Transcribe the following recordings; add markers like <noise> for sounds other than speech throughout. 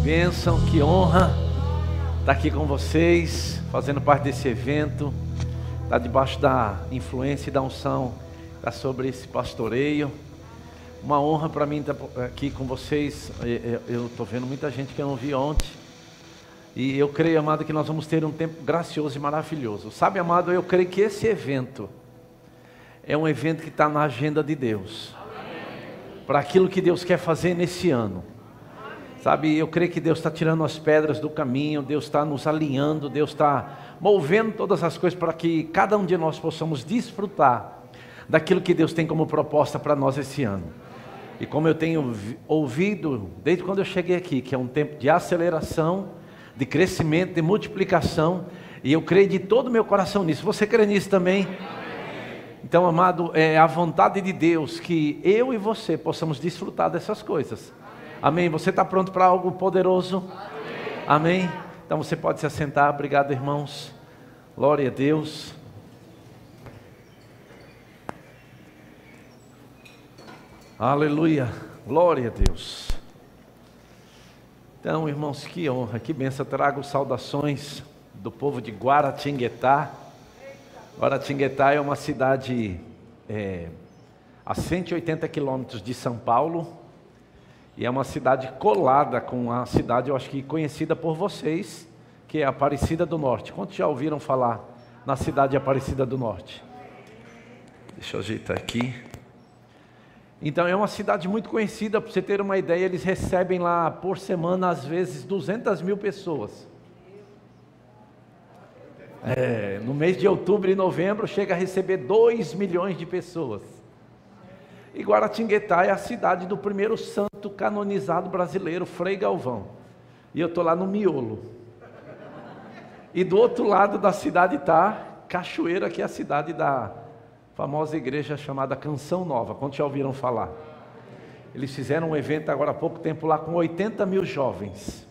bênção, que honra estar aqui com vocês, fazendo parte desse evento, estar debaixo da influência e da unção estar sobre esse pastoreio. Uma honra para mim estar aqui com vocês. Eu estou vendo muita gente que eu não vi ontem. E eu creio, amado, que nós vamos ter um tempo gracioso e maravilhoso. Sabe, amado, eu creio que esse evento é um evento que está na agenda de Deus. Para aquilo que Deus quer fazer nesse ano. Sabe, eu creio que Deus está tirando as pedras do caminho, Deus está nos alinhando, Deus está movendo todas as coisas para que cada um de nós possamos desfrutar daquilo que Deus tem como proposta para nós esse ano. E como eu tenho ouvido desde quando eu cheguei aqui, que é um tempo de aceleração, de crescimento, de multiplicação, e eu creio de todo o meu coração nisso. Você crê nisso também? Então, amado, é a vontade de Deus que eu e você possamos desfrutar dessas coisas. Amém. Você está pronto para algo poderoso? Amém. Amém. Então você pode se assentar. Obrigado, irmãos. Glória a Deus. Aleluia. Glória a Deus. Então, irmãos, que honra, que benção. Trago saudações do povo de Guaratinguetá. Guaratinguetá é uma cidade é, a 180 quilômetros de São Paulo e é uma cidade colada com a cidade, eu acho que conhecida por vocês, que é Aparecida do Norte. Quantos já ouviram falar na cidade de Aparecida do Norte? Deixa eu ajeitar aqui. Então é uma cidade muito conhecida, para você ter uma ideia, eles recebem lá por semana, às vezes, 200 mil pessoas. É, no mês de outubro e novembro chega a receber 2 milhões de pessoas. E Guaratinguetá é a cidade do primeiro santo canonizado brasileiro, Frei Galvão. E eu estou lá no miolo. E do outro lado da cidade está Cachoeira, que é a cidade da famosa igreja chamada Canção Nova. Quantos já ouviram falar? Eles fizeram um evento agora há pouco tempo lá com 80 mil jovens.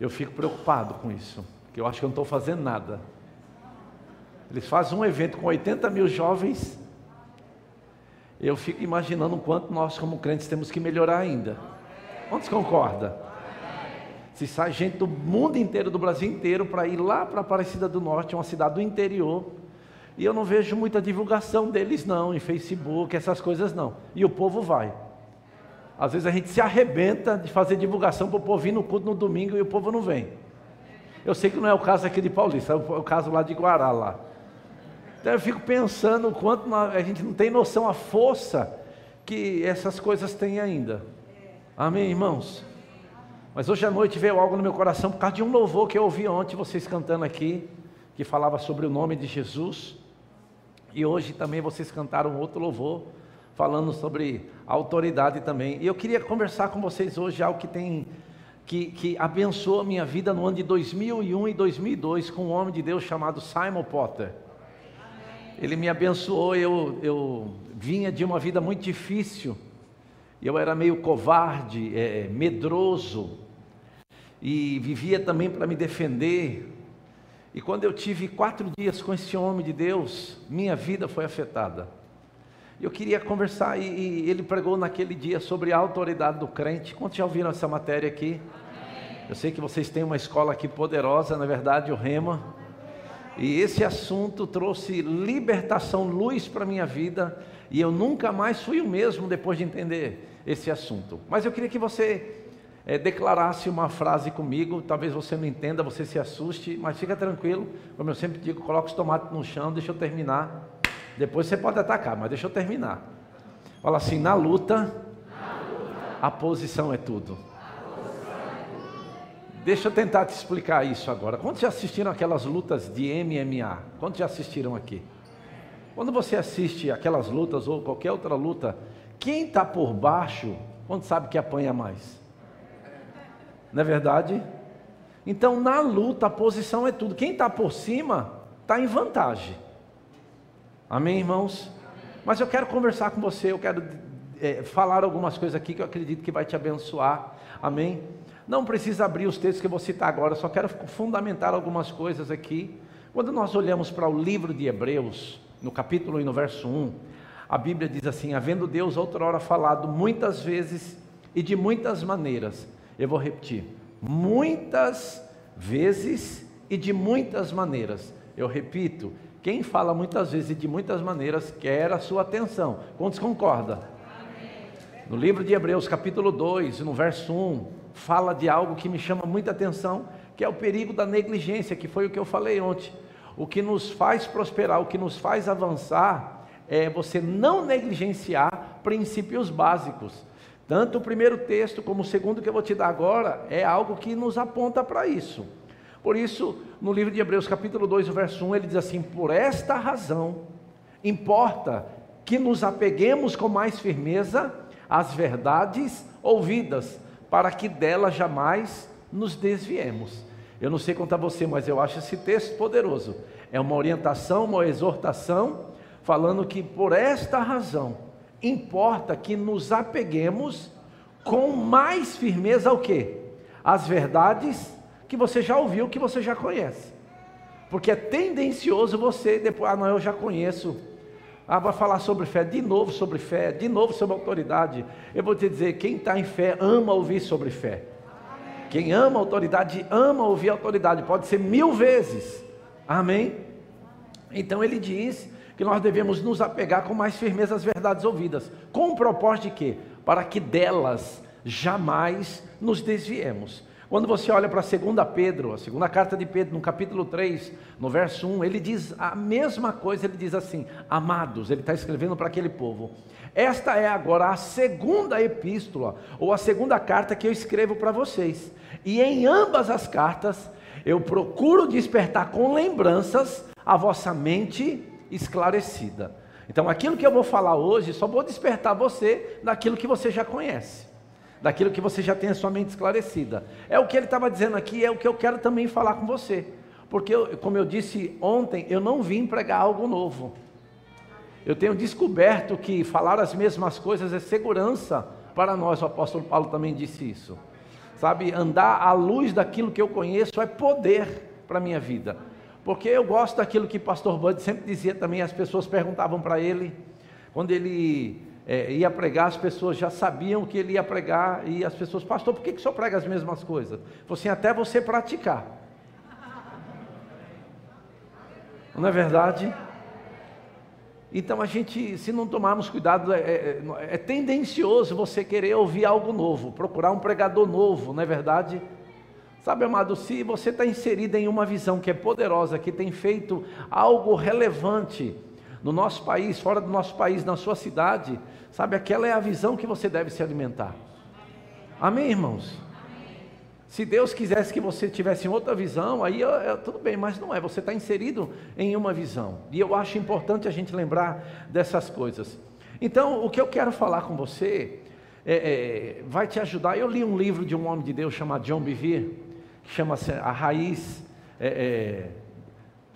Eu fico preocupado com isso, porque eu acho que eu não estou fazendo nada. Eles fazem um evento com 80 mil jovens eu fico imaginando o quanto nós, como crentes, temos que melhorar ainda. Quantos concorda? Se sai gente do mundo inteiro, do Brasil inteiro, para ir lá para Aparecida do Norte, uma cidade do interior, e eu não vejo muita divulgação deles, não, em Facebook, essas coisas não. E o povo vai. Às vezes a gente se arrebenta de fazer divulgação para o povo vir no culto no domingo e o povo não vem. Eu sei que não é o caso aqui de Paulista, é o caso lá de Guará lá. Então eu fico pensando o quanto a gente não tem noção a força que essas coisas têm ainda. Amém, irmãos? Mas hoje à noite veio algo no meu coração por causa de um louvor que eu ouvi ontem, vocês cantando aqui, que falava sobre o nome de Jesus. E hoje também vocês cantaram outro louvor, falando sobre autoridade também. E eu queria conversar com vocês hoje algo que tem que, que abençoou a minha vida no ano de 2001 e 2002 com um homem de Deus chamado Simon Potter. Ele me abençoou. Eu, eu vinha de uma vida muito difícil. Eu era meio covarde, é, medroso. E vivia também para me defender. E quando eu tive quatro dias com esse homem de Deus, minha vida foi afetada. Eu queria conversar e, e ele pregou naquele dia sobre a autoridade do crente. Quantos já ouviram essa matéria aqui? Eu sei que vocês têm uma escola aqui poderosa, na verdade, o Rema. E esse assunto trouxe libertação, luz para a minha vida, e eu nunca mais fui o mesmo depois de entender esse assunto. Mas eu queria que você é, declarasse uma frase comigo, talvez você não entenda, você se assuste, mas fica tranquilo, como eu sempre digo, coloca os tomates no chão, deixa eu terminar. Depois você pode atacar, mas deixa eu terminar. Fala assim: na luta, na luta a posição é tudo. Deixa eu tentar te explicar isso agora. Quantos já assistiram aquelas lutas de MMA? Quantos já assistiram aqui? Quando você assiste aquelas lutas ou qualquer outra luta, quem está por baixo, quando sabe que apanha mais? Não é verdade? Então, na luta, a posição é tudo. Quem está por cima está em vantagem. Amém, irmãos? Mas eu quero conversar com você, eu quero é, falar algumas coisas aqui que eu acredito que vai te abençoar. Amém? Não precisa abrir os textos que eu vou citar agora, só quero fundamentar algumas coisas aqui. Quando nós olhamos para o livro de Hebreus, no capítulo e no verso 1, a Bíblia diz assim: Havendo Deus outrora falado muitas vezes e de muitas maneiras, Eu vou repetir. Muitas vezes e de muitas maneiras. Eu repito, quem fala muitas vezes e de muitas maneiras quer a sua atenção. Quantos concordam? No livro de Hebreus, capítulo 2, no verso 1, fala de algo que me chama muita atenção, que é o perigo da negligência, que foi o que eu falei ontem. O que nos faz prosperar, o que nos faz avançar, é você não negligenciar princípios básicos. Tanto o primeiro texto como o segundo que eu vou te dar agora é algo que nos aponta para isso. Por isso, no livro de Hebreus, capítulo 2, verso 1, ele diz assim: Por esta razão, importa que nos apeguemos com mais firmeza às verdades ouvidas, para que delas jamais nos desviemos. Eu não sei a você, mas eu acho esse texto poderoso. É uma orientação, uma exortação, falando que por esta razão importa que nos apeguemos com mais firmeza ao que? As verdades que você já ouviu, que você já conhece. Porque é tendencioso você depois, ah, não, eu já conheço. Ah, vai falar sobre fé, de novo sobre fé, de novo sobre autoridade. Eu vou te dizer, quem está em fé ama ouvir sobre fé. Quem ama autoridade, ama ouvir autoridade, pode ser mil vezes. Amém? Então ele diz que nós devemos nos apegar com mais firmeza às verdades ouvidas. Com o propósito de quê? Para que delas jamais nos desviemos. Quando você olha para a segunda Pedro, a segunda carta de Pedro, no capítulo 3, no verso 1, ele diz a mesma coisa, ele diz assim: Amados, ele está escrevendo para aquele povo. Esta é agora a segunda epístola, ou a segunda carta que eu escrevo para vocês. E em ambas as cartas, eu procuro despertar com lembranças a vossa mente esclarecida. Então, aquilo que eu vou falar hoje, só vou despertar você daquilo que você já conhece daquilo que você já tem a sua mente esclarecida. É o que ele estava dizendo aqui, é o que eu quero também falar com você. Porque, eu, como eu disse ontem, eu não vim pregar algo novo. Eu tenho descoberto que falar as mesmas coisas é segurança para nós, o apóstolo Paulo também disse isso. Sabe, andar à luz daquilo que eu conheço é poder para a minha vida. Porque eu gosto daquilo que pastor Bud sempre dizia também, as pessoas perguntavam para ele, quando ele é, ia pregar, as pessoas já sabiam que ele ia pregar, e as pessoas, pastor, por que, que o senhor prega as mesmas coisas? Falei assim, até você praticar. Não é verdade? Então a gente, se não tomarmos cuidado, é, é, é, tendencioso você querer ouvir algo novo, procurar um pregador novo, não é verdade? Sabe, amado, se você está inserido em uma visão que é poderosa, que tem feito algo relevante no nosso país, fora do nosso país, na sua cidade, Sabe, aquela é a visão que você deve se alimentar. Amém, irmãos? Se Deus quisesse que você tivesse outra visão, aí é, tudo bem, mas não é, você está inserido em uma visão. E eu acho importante a gente lembrar dessas coisas. Então, o que eu quero falar com você é, é, vai te ajudar. Eu li um livro de um homem de Deus chamado John Bevere, que chama-se A Raiz é, é,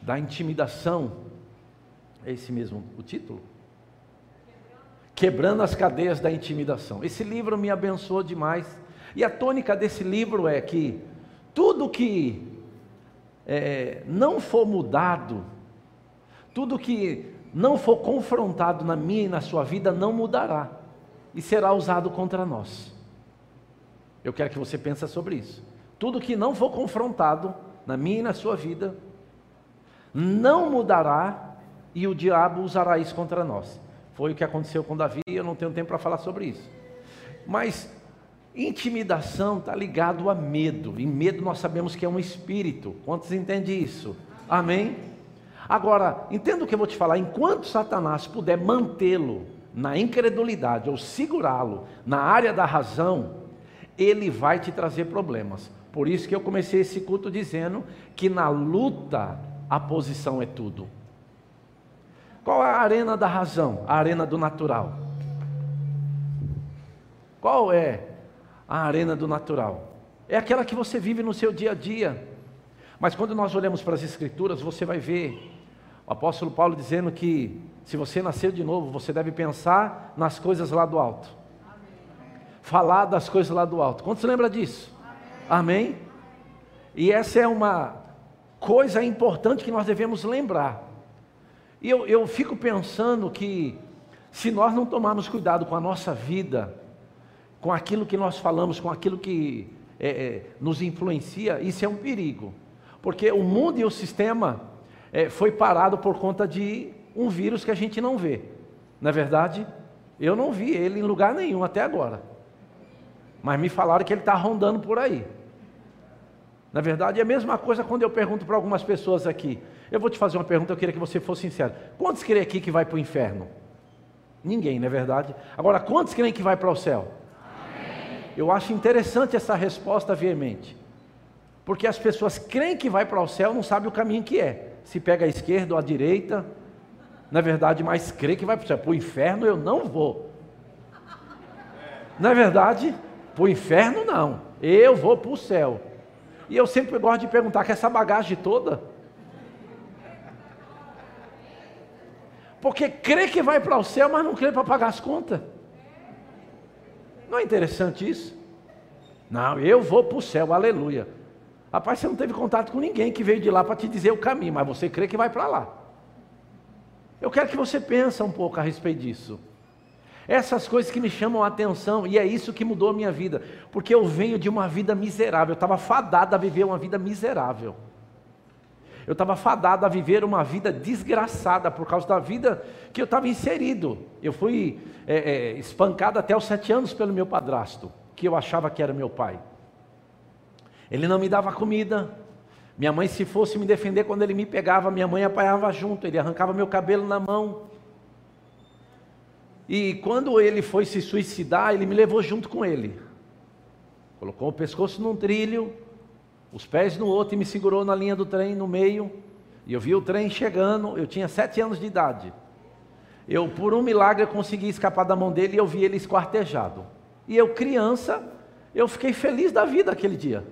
da Intimidação. É esse mesmo o título? Quebrando as cadeias da intimidação. Esse livro me abençoou demais. E a tônica desse livro é que tudo que é, não for mudado, tudo que não for confrontado na minha e na sua vida, não mudará e será usado contra nós. Eu quero que você pense sobre isso. Tudo que não for confrontado na minha e na sua vida, não mudará e o diabo usará isso contra nós. Foi o que aconteceu com Davi, eu não tenho tempo para falar sobre isso. Mas intimidação está ligado a medo, e medo nós sabemos que é um espírito. Quantos entendem isso? Amém? Agora, entenda o que eu vou te falar: enquanto Satanás puder mantê-lo na incredulidade ou segurá-lo na área da razão, ele vai te trazer problemas. Por isso que eu comecei esse culto dizendo que na luta a posição é tudo. Qual é a arena da razão? A arena do natural. Qual é a arena do natural? É aquela que você vive no seu dia a dia. Mas quando nós olhamos para as Escrituras, você vai ver o apóstolo Paulo dizendo que se você nasceu de novo, você deve pensar nas coisas lá do alto. Falar das coisas lá do alto. Quantos lembra disso? Amém? Amém? E essa é uma coisa importante que nós devemos lembrar. E eu, eu fico pensando que se nós não tomarmos cuidado com a nossa vida, com aquilo que nós falamos, com aquilo que é, é, nos influencia, isso é um perigo. Porque o mundo e o sistema é, foi parado por conta de um vírus que a gente não vê. Na é verdade, eu não vi ele em lugar nenhum até agora. Mas me falaram que ele está rondando por aí. Na verdade, é a mesma coisa quando eu pergunto para algumas pessoas aqui. Eu vou te fazer uma pergunta, eu queria que você fosse sincero. Quantos creem aqui que vai para o inferno? Ninguém, não é verdade? Agora, quantos creem que vai para o céu? Amém. Eu acho interessante essa resposta veemente. Porque as pessoas creem que vai para o céu, não sabem o caminho que é. Se pega a esquerda ou a direita, na é verdade, mas crê que vai para o céu. Para o inferno eu não vou. Na é verdade, para o inferno não. Eu vou para o céu. E eu sempre gosto de perguntar: que essa bagagem toda? Porque crê que vai para o céu, mas não crê para pagar as contas. Não é interessante isso? Não, eu vou para o céu, aleluia. Rapaz, você não teve contato com ninguém que veio de lá para te dizer o caminho, mas você crê que vai para lá. Eu quero que você pense um pouco a respeito disso. Essas coisas que me chamam a atenção, e é isso que mudou a minha vida, porque eu venho de uma vida miserável, eu estava fadado a viver uma vida miserável. Eu estava fadado a viver uma vida desgraçada por causa da vida que eu estava inserido. Eu fui é, é, espancado até os sete anos pelo meu padrasto, que eu achava que era meu pai. Ele não me dava comida. Minha mãe, se fosse me defender quando ele me pegava, minha mãe apanhava junto. Ele arrancava meu cabelo na mão. E quando ele foi se suicidar, ele me levou junto com ele. Colocou o pescoço num trilho, os pés no outro e me segurou na linha do trem, no meio. E eu vi o trem chegando, eu tinha sete anos de idade. Eu, por um milagre, consegui escapar da mão dele e eu vi ele esquartejado. E eu, criança, eu fiquei feliz da vida aquele dia.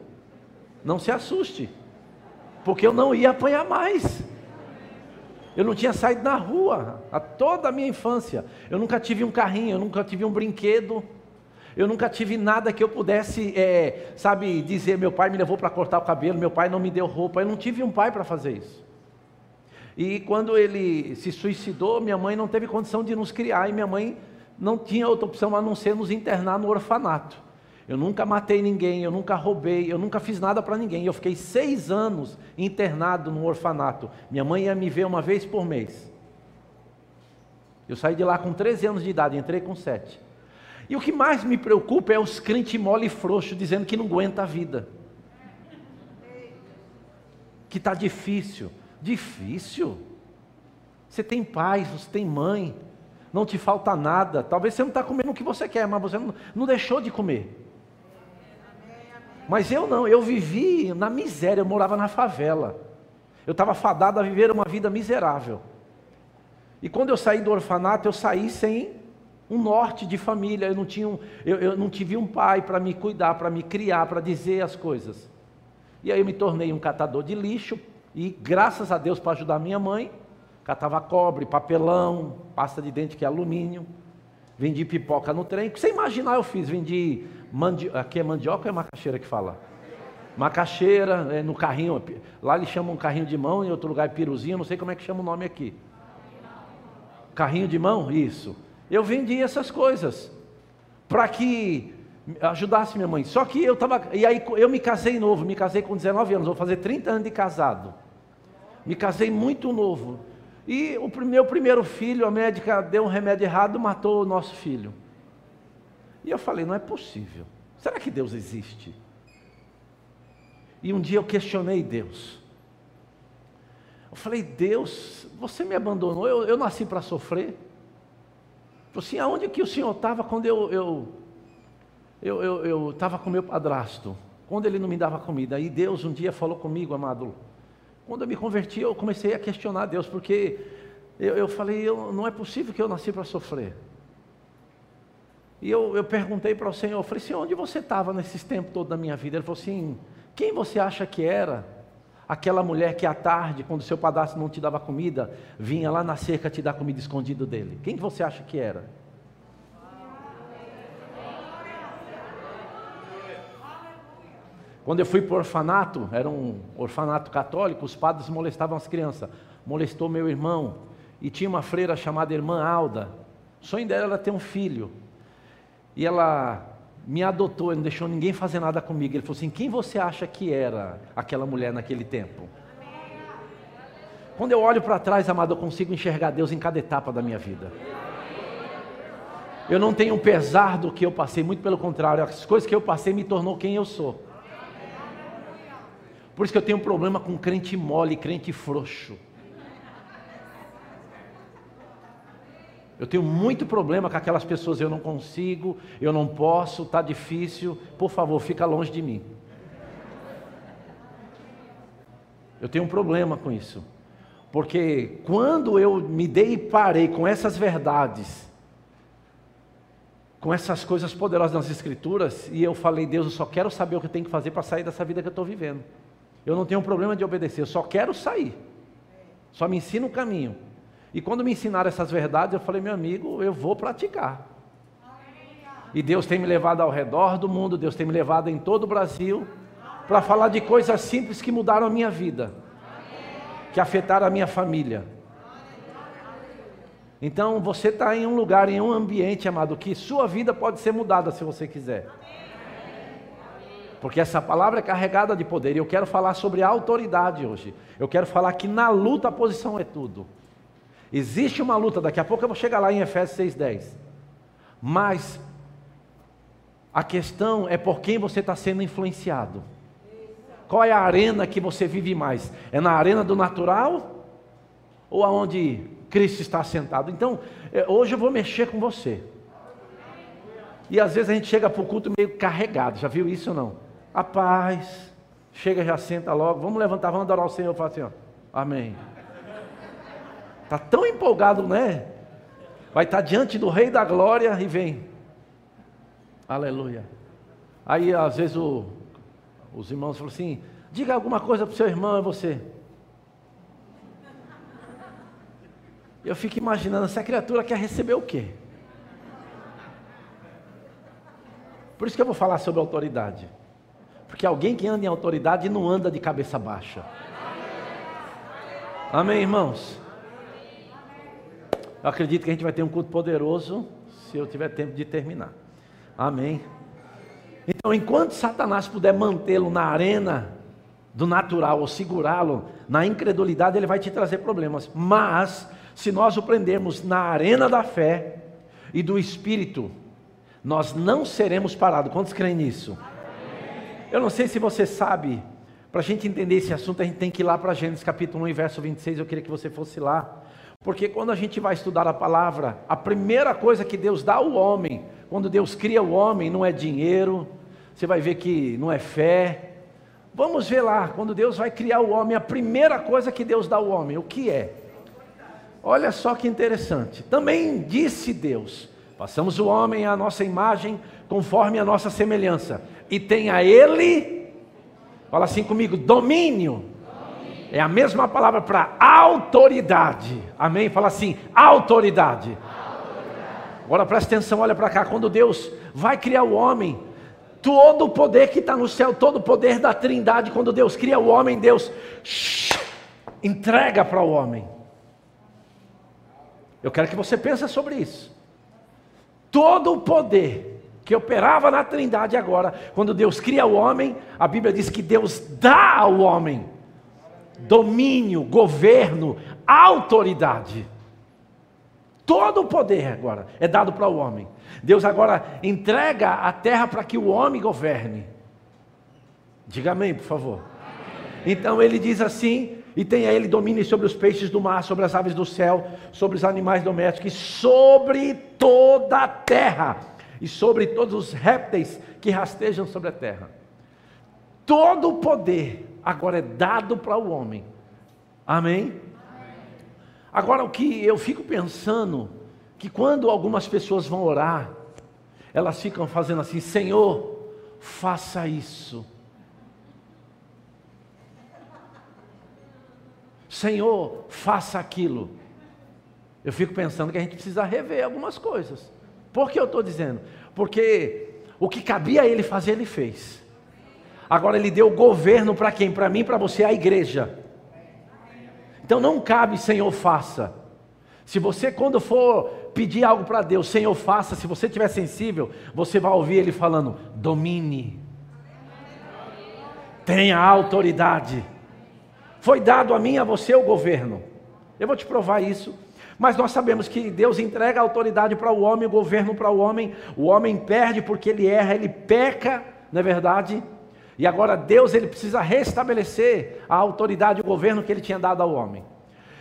Não se assuste, porque eu não ia apanhar mais. Eu não tinha saído na rua a toda a minha infância. Eu nunca tive um carrinho, eu nunca tive um brinquedo. Eu nunca tive nada que eu pudesse, é, sabe, dizer: meu pai me levou para cortar o cabelo, meu pai não me deu roupa. Eu não tive um pai para fazer isso. E quando ele se suicidou, minha mãe não teve condição de nos criar e minha mãe não tinha outra opção a não ser nos internar no orfanato. Eu nunca matei ninguém, eu nunca roubei, eu nunca fiz nada para ninguém. Eu fiquei seis anos internado no orfanato. Minha mãe ia me ver uma vez por mês. Eu saí de lá com 13 anos de idade, entrei com 7. E o que mais me preocupa é os crentes mole e frouxo dizendo que não aguenta a vida. Que está difícil. Difícil? Você tem pai, você tem mãe, não te falta nada. Talvez você não está comendo o que você quer, mas você não, não deixou de comer. Mas eu não, eu vivi na miséria, eu morava na favela. Eu estava fadado a viver uma vida miserável. E quando eu saí do orfanato, eu saí sem um norte de família, eu não, tinha um, eu, eu não tive um pai para me cuidar, para me criar, para dizer as coisas. E aí eu me tornei um catador de lixo, e graças a Deus para ajudar minha mãe, catava cobre, papelão, pasta de dente que é alumínio, vendi pipoca no trem. Você imaginar eu fiz, vendi mandi... aqui é mandioca ou é macaxeira que fala? Macaxeira, é, no carrinho, lá eles chamam um carrinho de mão, em outro lugar é piruzinho, não sei como é que chama o nome aqui. Carrinho de mão? Isso. Eu vendi essas coisas para que ajudasse minha mãe. Só que eu estava. E aí eu me casei novo, me casei com 19 anos, vou fazer 30 anos de casado. Me casei muito novo. E o meu primeiro filho, a médica deu um remédio errado, matou o nosso filho. E eu falei: não é possível. Será que Deus existe? E um dia eu questionei Deus. Eu falei: Deus, você me abandonou, eu, eu nasci para sofrer. Falei assim, aonde que o senhor estava quando eu eu eu eu eu estava com meu padrasto, quando ele não me dava comida? Aí Deus um dia falou comigo, amado. Quando eu me converti, eu comecei a questionar Deus, porque eu, eu falei, eu, não é possível que eu nasci para sofrer. E eu, eu perguntei para o Senhor, eu falei, onde você estava nesses tempos todo da minha vida? Ele falou assim, quem você acha que era? Aquela mulher que à tarde, quando seu padrasto não te dava comida, vinha lá na cerca te dar comida escondido dele. Quem você acha que era? Quando eu fui para o orfanato, era um orfanato católico, os padres molestavam as crianças. Molestou meu irmão. E tinha uma freira chamada Irmã Alda. O sonho dela era ter um filho. E ela me adotou, ele não deixou ninguém fazer nada comigo. Ele falou assim: quem você acha que era aquela mulher naquele tempo? Quando eu olho para trás, amado, eu consigo enxergar Deus em cada etapa da minha vida. Eu não tenho pesar do que eu passei, muito pelo contrário, as coisas que eu passei me tornou quem eu sou. Por isso que eu tenho um problema com crente mole, crente frouxo. Eu tenho muito problema com aquelas pessoas, eu não consigo, eu não posso, está difícil, por favor, fica longe de mim. Eu tenho um problema com isso. Porque quando eu me dei e parei com essas verdades, com essas coisas poderosas nas Escrituras, e eu falei, Deus, eu só quero saber o que eu tenho que fazer para sair dessa vida que eu estou vivendo. Eu não tenho problema de obedecer, eu só quero sair. Só me ensina o caminho. E quando me ensinaram essas verdades, eu falei, meu amigo, eu vou praticar. E Deus tem me levado ao redor do mundo, Deus tem me levado em todo o Brasil, para falar de coisas simples que mudaram a minha vida, que afetaram a minha família. Então você está em um lugar, em um ambiente, amado, que sua vida pode ser mudada se você quiser. Porque essa palavra é carregada de poder. E eu quero falar sobre autoridade hoje. Eu quero falar que na luta a posição é tudo. Existe uma luta, daqui a pouco eu vou chegar lá em Efésios 6,10. Mas a questão é por quem você está sendo influenciado. Qual é a arena que você vive mais? É na arena do natural ou aonde Cristo está sentado? Então, é, hoje eu vou mexer com você. E às vezes a gente chega para o culto meio carregado, já viu isso ou não? A paz, chega, já senta logo, vamos levantar, vamos adorar o Senhor, fala assim, ó, amém. Está tão empolgado, né? Vai estar tá diante do Rei da Glória e vem. Aleluia. Aí às vezes o, os irmãos falam assim: diga alguma coisa para o seu irmão, é você. Eu fico imaginando, essa criatura quer receber o quê? Por isso que eu vou falar sobre autoridade. Porque alguém que anda em autoridade não anda de cabeça baixa. Amém, irmãos? Eu acredito que a gente vai ter um culto poderoso se eu tiver tempo de terminar. Amém. Então, enquanto Satanás puder mantê-lo na arena do natural ou segurá-lo na incredulidade, ele vai te trazer problemas. Mas, se nós o prendermos na arena da fé e do espírito, nós não seremos parados. Quantos creem nisso? Eu não sei se você sabe, para a gente entender esse assunto, a gente tem que ir lá para Gênesis capítulo 1, verso 26. Eu queria que você fosse lá. Porque quando a gente vai estudar a palavra, a primeira coisa que Deus dá ao homem, quando Deus cria o homem, não é dinheiro, você vai ver que não é fé. Vamos ver lá, quando Deus vai criar o homem, a primeira coisa que Deus dá ao homem, o que é? Olha só que interessante. Também disse Deus: façamos o homem à nossa imagem, conforme a nossa semelhança, e tenha ele, fala assim comigo, domínio é a mesma palavra para autoridade. Amém? Fala assim: autoridade. autoridade. Agora presta atenção, olha para cá. Quando Deus vai criar o homem, todo o poder que está no céu, todo o poder da trindade, quando Deus cria o homem, Deus <sniffs> entrega para o homem. Eu quero que você pense sobre isso. Todo o poder que operava na trindade agora, quando Deus cria o homem, a Bíblia diz que Deus dá ao homem domínio, governo, autoridade. Todo o poder agora é dado para o homem. Deus agora entrega a terra para que o homem governe. Diga amém, por favor. Então ele diz assim: e tenha ele domínio sobre os peixes do mar, sobre as aves do céu, sobre os animais domésticos, e sobre toda a terra, e sobre todos os répteis que rastejam sobre a terra. Todo o poder agora é dado para o homem. Amém? Agora o que eu fico pensando, que quando algumas pessoas vão orar, elas ficam fazendo assim: Senhor, faça isso. Senhor, faça aquilo. Eu fico pensando que a gente precisa rever algumas coisas. Por que eu estou dizendo? Porque o que cabia a ele fazer, ele fez. Agora ele deu governo para quem? Para mim, para você, a igreja. Então não cabe, Senhor, faça. Se você, quando for pedir algo para Deus, Senhor, faça. Se você estiver sensível, você vai ouvir Ele falando: domine, tenha autoridade. Foi dado a mim, a você, o governo. Eu vou te provar isso. Mas nós sabemos que Deus entrega a autoridade para o homem, o governo para o homem. O homem perde porque ele erra, ele peca, não é verdade? E agora Deus ele precisa restabelecer a autoridade e o governo que ele tinha dado ao homem.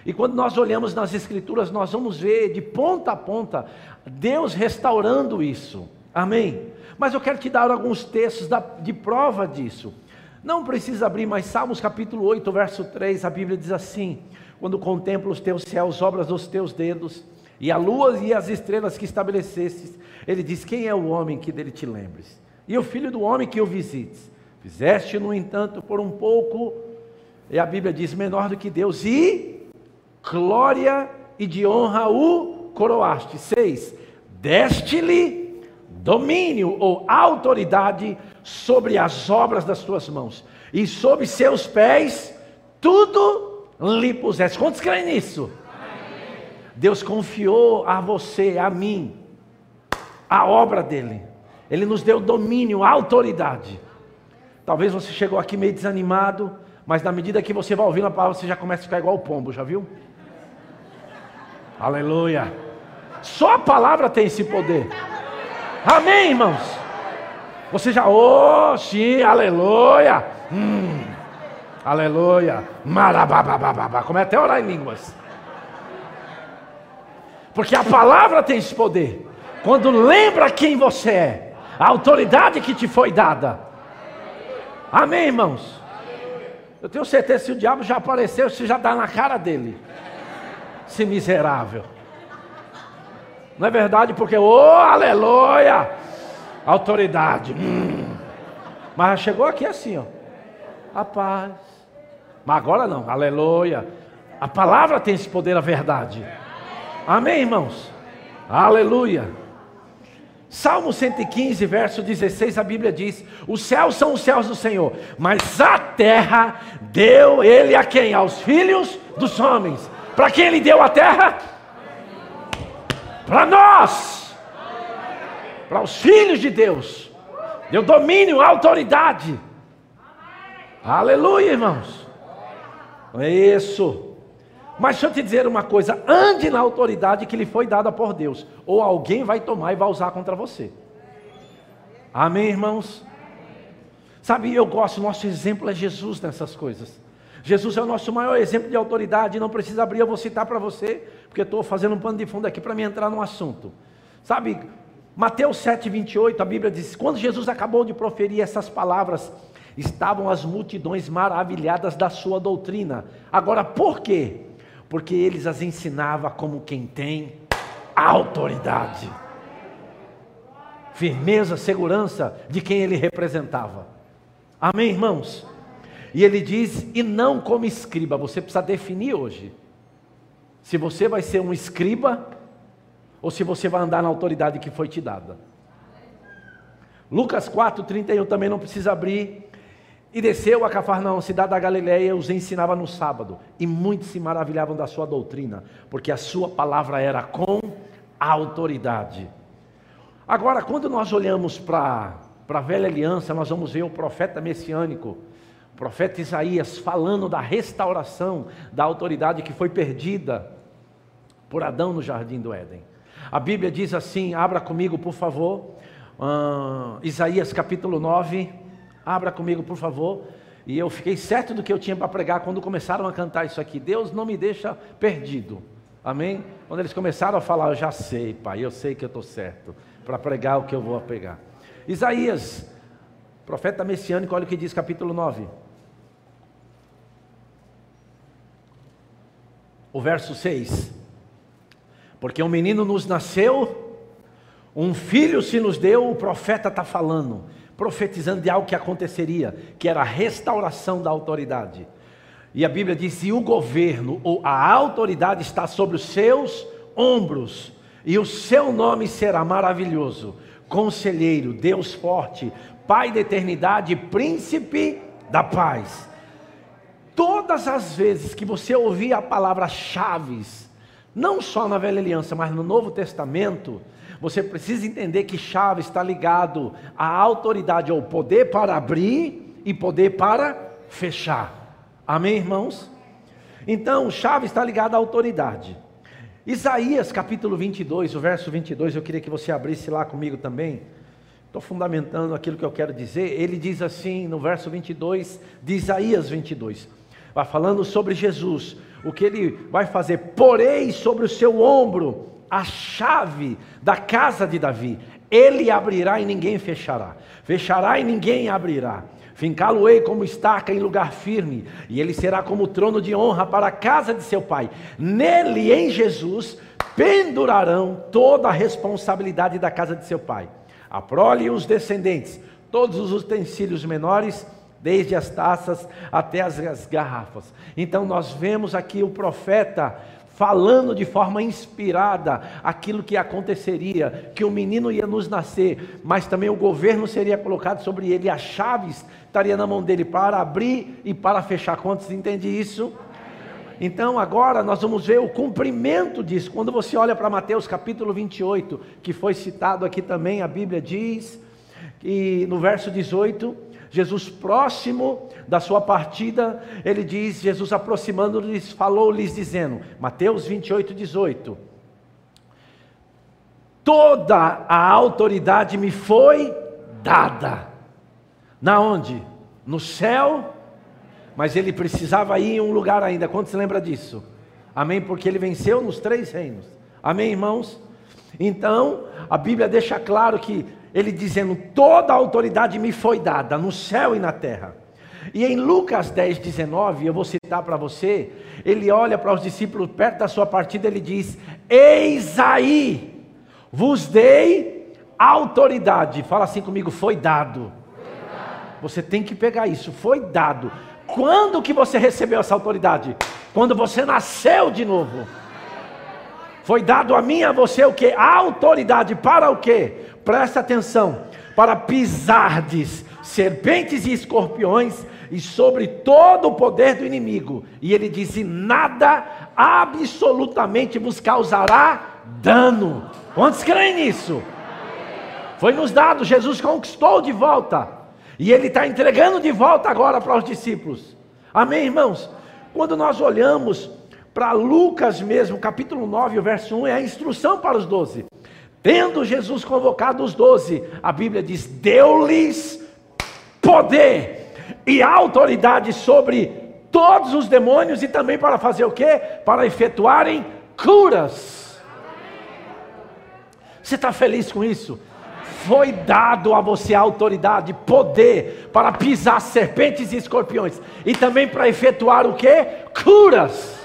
E quando nós olhamos nas escrituras, nós vamos ver de ponta a ponta Deus restaurando isso. Amém. Mas eu quero te dar alguns textos de prova disso. Não precisa abrir mais Salmos capítulo 8, verso 3, a Bíblia diz assim: Quando contemplo os teus céus, obras dos teus dedos, e a lua e as estrelas que estabelecestes, ele diz: Quem é o homem que dele te lembres? E o filho do homem que o visites? Fizeste, no entanto, por um pouco, e a Bíblia diz, menor do que Deus, e glória e de honra o coroaste. Seis, deste-lhe domínio ou autoridade sobre as obras das tuas mãos, e sobre seus pés tudo lhe puseste. Quantos creem nisso? Deus confiou a você, a mim, a obra dele. Ele nos deu domínio, autoridade. Talvez você chegou aqui meio desanimado, mas na medida que você vai ouvindo a palavra, você já começa a ficar igual o pombo, já viu? Aleluia. Só a palavra tem esse poder. Amém, irmãos? Você já, oh, sim, aleluia. Hum, aleluia. Marababababá. Como é até orar em línguas. Porque a palavra tem esse poder. Quando lembra quem você é, a autoridade que te foi dada. Amém, irmãos? Eu tenho certeza se o diabo já apareceu, você já dá na cara dele. Se miserável. Não é verdade? Porque, oh, aleluia! Autoridade. Hum. Mas chegou aqui assim, ó. A paz. Mas agora não, aleluia. A palavra tem esse poder, a verdade. Amém, irmãos? Aleluia. Salmo 115, verso 16, a Bíblia diz: Os céus são os céus do Senhor, mas a terra deu ele a quem? Aos filhos dos homens. Para quem ele deu a terra? Para nós, para os filhos de Deus. Deu domínio, autoridade. Aleluia, irmãos. Isso. Mas deixa eu te dizer uma coisa: ande na autoridade que lhe foi dada por Deus, ou alguém vai tomar e vai usar contra você. Amém, irmãos? Sabe, eu gosto, nosso exemplo é Jesus nessas coisas. Jesus é o nosso maior exemplo de autoridade, não precisa abrir, eu vou citar para você, porque estou fazendo um pano de fundo aqui para me entrar no assunto. Sabe, Mateus 7, 28, a Bíblia diz: quando Jesus acabou de proferir essas palavras, estavam as multidões maravilhadas da sua doutrina. Agora, por quê? Porque eles as ensinava como quem tem autoridade, firmeza, segurança de quem ele representava. Amém, irmãos? E ele diz: e não como escriba, você precisa definir hoje se você vai ser um escriba ou se você vai andar na autoridade que foi te dada. Lucas 4:31 também não precisa abrir. E desceu a Cafarnaum, cidade da Galileia, os ensinava no sábado. E muitos se maravilhavam da sua doutrina, porque a sua palavra era com autoridade. Agora, quando nós olhamos para a velha aliança, nós vamos ver o profeta messiânico, o profeta Isaías, falando da restauração da autoridade que foi perdida por Adão no jardim do Éden. A Bíblia diz assim: abra comigo, por favor, uh, Isaías capítulo 9. Abra comigo, por favor. E eu fiquei certo do que eu tinha para pregar quando começaram a cantar isso aqui. Deus não me deixa perdido. Amém? Quando eles começaram a falar, eu já sei, pai, eu sei que eu estou certo para pregar o que eu vou pregar. Isaías, profeta messiânico, olha o que diz, capítulo 9. O verso 6. Porque um menino nos nasceu, um filho se nos deu, o profeta está falando profetizando de algo que aconteceria, que era a restauração da autoridade. E a Bíblia diz: e o governo ou a autoridade está sobre os seus ombros, e o seu nome será maravilhoso, conselheiro, Deus forte, Pai da eternidade, príncipe da paz. Todas as vezes que você ouvir a palavra chaves, não só na velha aliança, mas no Novo Testamento, você precisa entender que chave está ligado à autoridade, ao poder para abrir e poder para fechar. Amém, irmãos? Então, chave está ligada à autoridade. Isaías capítulo 22, o verso 22, eu queria que você abrisse lá comigo também. Estou fundamentando aquilo que eu quero dizer. Ele diz assim no verso 22 de Isaías 22, vai falando sobre Jesus, o que ele vai fazer. Porei sobre o seu ombro a chave da casa de Davi. Ele abrirá e ninguém fechará, fechará e ninguém abrirá. Fincá-lo-ei como estaca em lugar firme, e ele será como trono de honra para a casa de seu pai. Nele, em Jesus, pendurarão toda a responsabilidade da casa de seu pai. A prole e os descendentes, todos os utensílios menores, desde as taças até as, as garrafas. Então nós vemos aqui o profeta falando de forma inspirada aquilo que aconteceria, que o menino ia nos nascer, mas também o governo seria colocado sobre ele, as chaves estaria na mão dele para abrir e para fechar. Quantos entende isso? Então agora nós vamos ver o cumprimento disso. Quando você olha para Mateus capítulo 28, que foi citado aqui também, a Bíblia diz, que no verso 18, Jesus próximo da sua partida, ele diz, Jesus aproximando-lhes, falou-lhes dizendo, Mateus 28, 18: Toda a autoridade me foi dada. Na onde? No céu, mas ele precisava ir em um lugar ainda. Quantos lembra disso? Amém? Porque ele venceu nos três reinos. Amém, irmãos? Então, a Bíblia deixa claro que ele dizendo: toda a autoridade me foi dada no céu e na terra. E em Lucas 10, 19, eu vou citar para você, ele olha para os discípulos perto da sua partida, ele diz: Eis aí, vos dei autoridade. Fala assim comigo: foi dado. Você tem que pegar isso, foi dado. Quando que você recebeu essa autoridade? Quando você nasceu de novo. Foi dado a mim a você o que? Autoridade para o que? Presta atenção, para pisardes serpentes e escorpiões e sobre todo o poder do inimigo. E ele diz: e nada absolutamente vos causará dano. Quantos creem nisso? Foi nos dado, Jesus conquistou de volta. E ele está entregando de volta agora para os discípulos. Amém, irmãos? Quando nós olhamos para Lucas mesmo, capítulo 9, o verso 1, é a instrução para os doze. Tendo Jesus convocado os doze, a Bíblia diz: deu-lhes poder e autoridade sobre todos os demônios e também para fazer o que? Para efetuarem curas. Você está feliz com isso? Foi dado a você autoridade, poder para pisar serpentes e escorpiões e também para efetuar o que? Curas.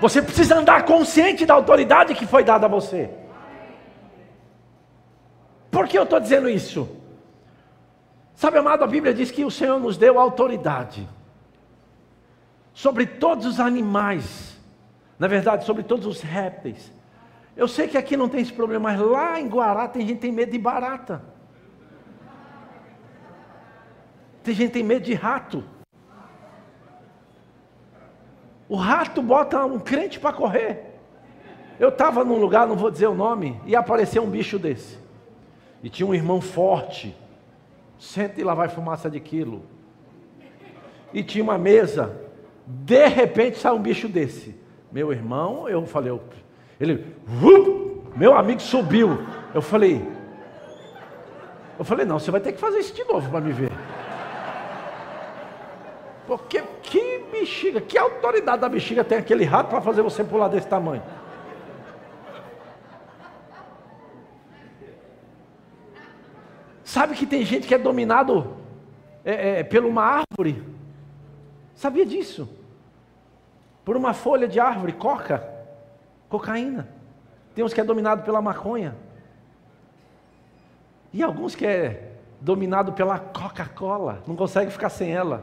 Você precisa andar consciente da autoridade que foi dada a você. Por que eu estou dizendo isso? Sabe, amado, a Bíblia diz que o Senhor nos deu autoridade sobre todos os animais, na verdade, sobre todos os répteis. Eu sei que aqui não tem esse problema, mas lá em Guará tem gente que tem medo de barata. Tem gente que tem medo de rato. O rato bota um crente para correr. Eu estava num lugar, não vou dizer o nome, e apareceu um bicho desse. E tinha um irmão forte. Senta e lá vai fumaça de quilo. E tinha uma mesa. De repente sai um bicho desse. Meu irmão, eu falei, eu, ele, uh, meu amigo subiu. Eu falei, eu falei, não, você vai ter que fazer isso de novo para me ver. Porque que bexiga, que autoridade da bexiga tem aquele rato para fazer você pular desse tamanho? Que tem gente que é dominado é, é, por uma árvore? Sabia disso? Por uma folha de árvore, coca, cocaína. Tem uns que é dominado pela maconha. E alguns que é dominado pela Coca-Cola, não consegue ficar sem ela.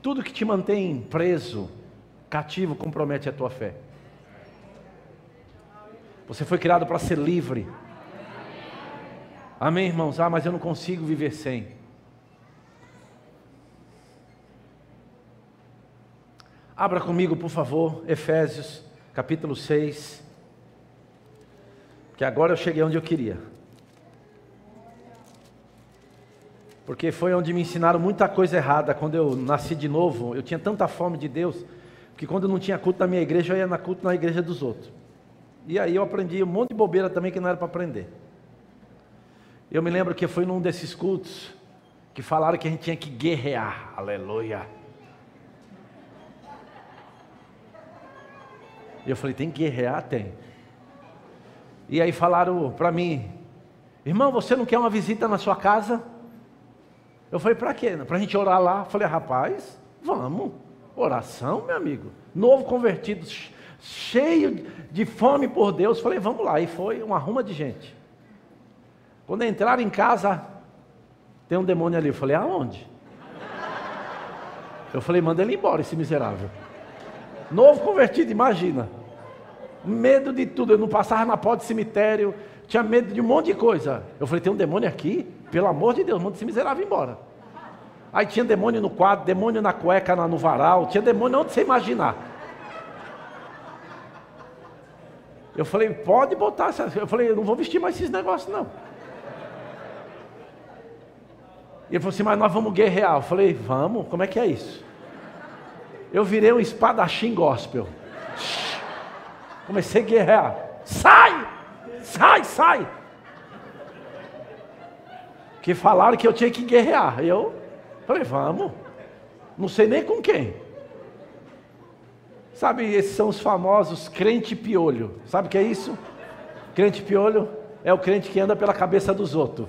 Tudo que te mantém preso, cativo, compromete a tua fé. Você foi criado para ser livre. Amém, irmãos? Ah, mas eu não consigo viver sem. Abra comigo, por favor, Efésios, capítulo 6. Que agora eu cheguei onde eu queria. Porque foi onde me ensinaram muita coisa errada. Quando eu nasci de novo, eu tinha tanta fome de Deus, que quando não tinha culto na minha igreja, eu ia na culto na igreja dos outros. E aí eu aprendi um monte de bobeira também que não era para aprender. Eu me lembro que foi num desses cultos que falaram que a gente tinha que guerrear. Aleluia. E eu falei, tem que guerrear? Tem. E aí falaram para mim, irmão, você não quer uma visita na sua casa? Eu falei, para quê? Para a gente orar lá? Eu falei, rapaz, vamos. Oração, meu amigo. Novo convertido, cheio de fome por Deus. Eu falei, vamos lá. E foi uma ruma de gente. Quando entraram em casa, tem um demônio ali. Eu falei, aonde? Eu falei, manda ele embora, esse miserável. Novo convertido, imagina. Medo de tudo. Eu não passava na porta do cemitério. Tinha medo de um monte de coisa. Eu falei, tem um demônio aqui? Pelo amor de Deus, manda esse miserável embora. Aí tinha demônio no quadro, demônio na cueca, no varal. Tinha demônio onde você imaginar. Eu falei, pode botar. Eu falei, eu não vou vestir mais esses negócios, não. E ele falou assim, mas nós vamos guerrear. Eu falei, vamos, como é que é isso? Eu virei um espadachim gospel. Comecei a guerrear. Sai! Sai, sai! Que falaram que eu tinha que guerrear. Eu falei, vamos. Não sei nem com quem. Sabe, esses são os famosos crente piolho. Sabe o que é isso? Crente piolho é o crente que anda pela cabeça dos outros.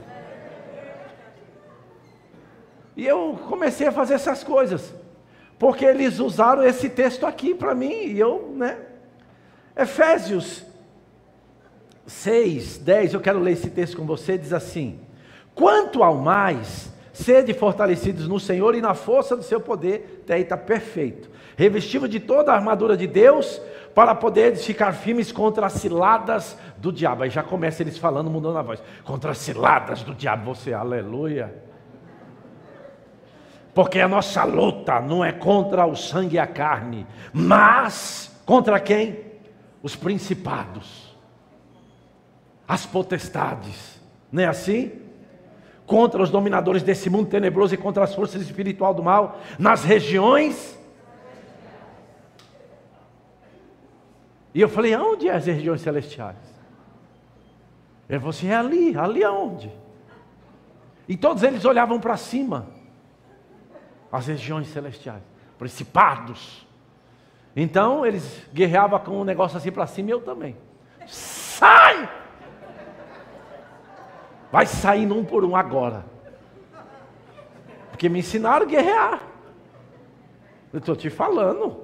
E eu comecei a fazer essas coisas. Porque eles usaram esse texto aqui para mim, e eu, né? Efésios 6, 10, eu quero ler esse texto com você, diz assim: Quanto ao mais, sede fortalecidos no Senhor e na força do seu poder, até aí está perfeito. Revestido de toda a armadura de Deus, para poderes ficar firmes contra as ciladas do diabo. Aí já começa eles falando, mudando a voz: contra as ciladas do diabo, você, aleluia. Porque a nossa luta não é contra o sangue e a carne, mas contra quem? Os principados, as potestades, não é assim? Contra os dominadores desse mundo tenebroso e contra as forças espirituais do mal nas regiões. E eu falei, aonde é as regiões celestiais? Ele falou assim: é ali, ali aonde? E todos eles olhavam para cima as regiões celestiais, principados. Então eles guerreavam com um negócio assim para cima e eu também. Sai! Vai saindo um por um agora. Porque me ensinaram a guerrear. Eu estou te falando.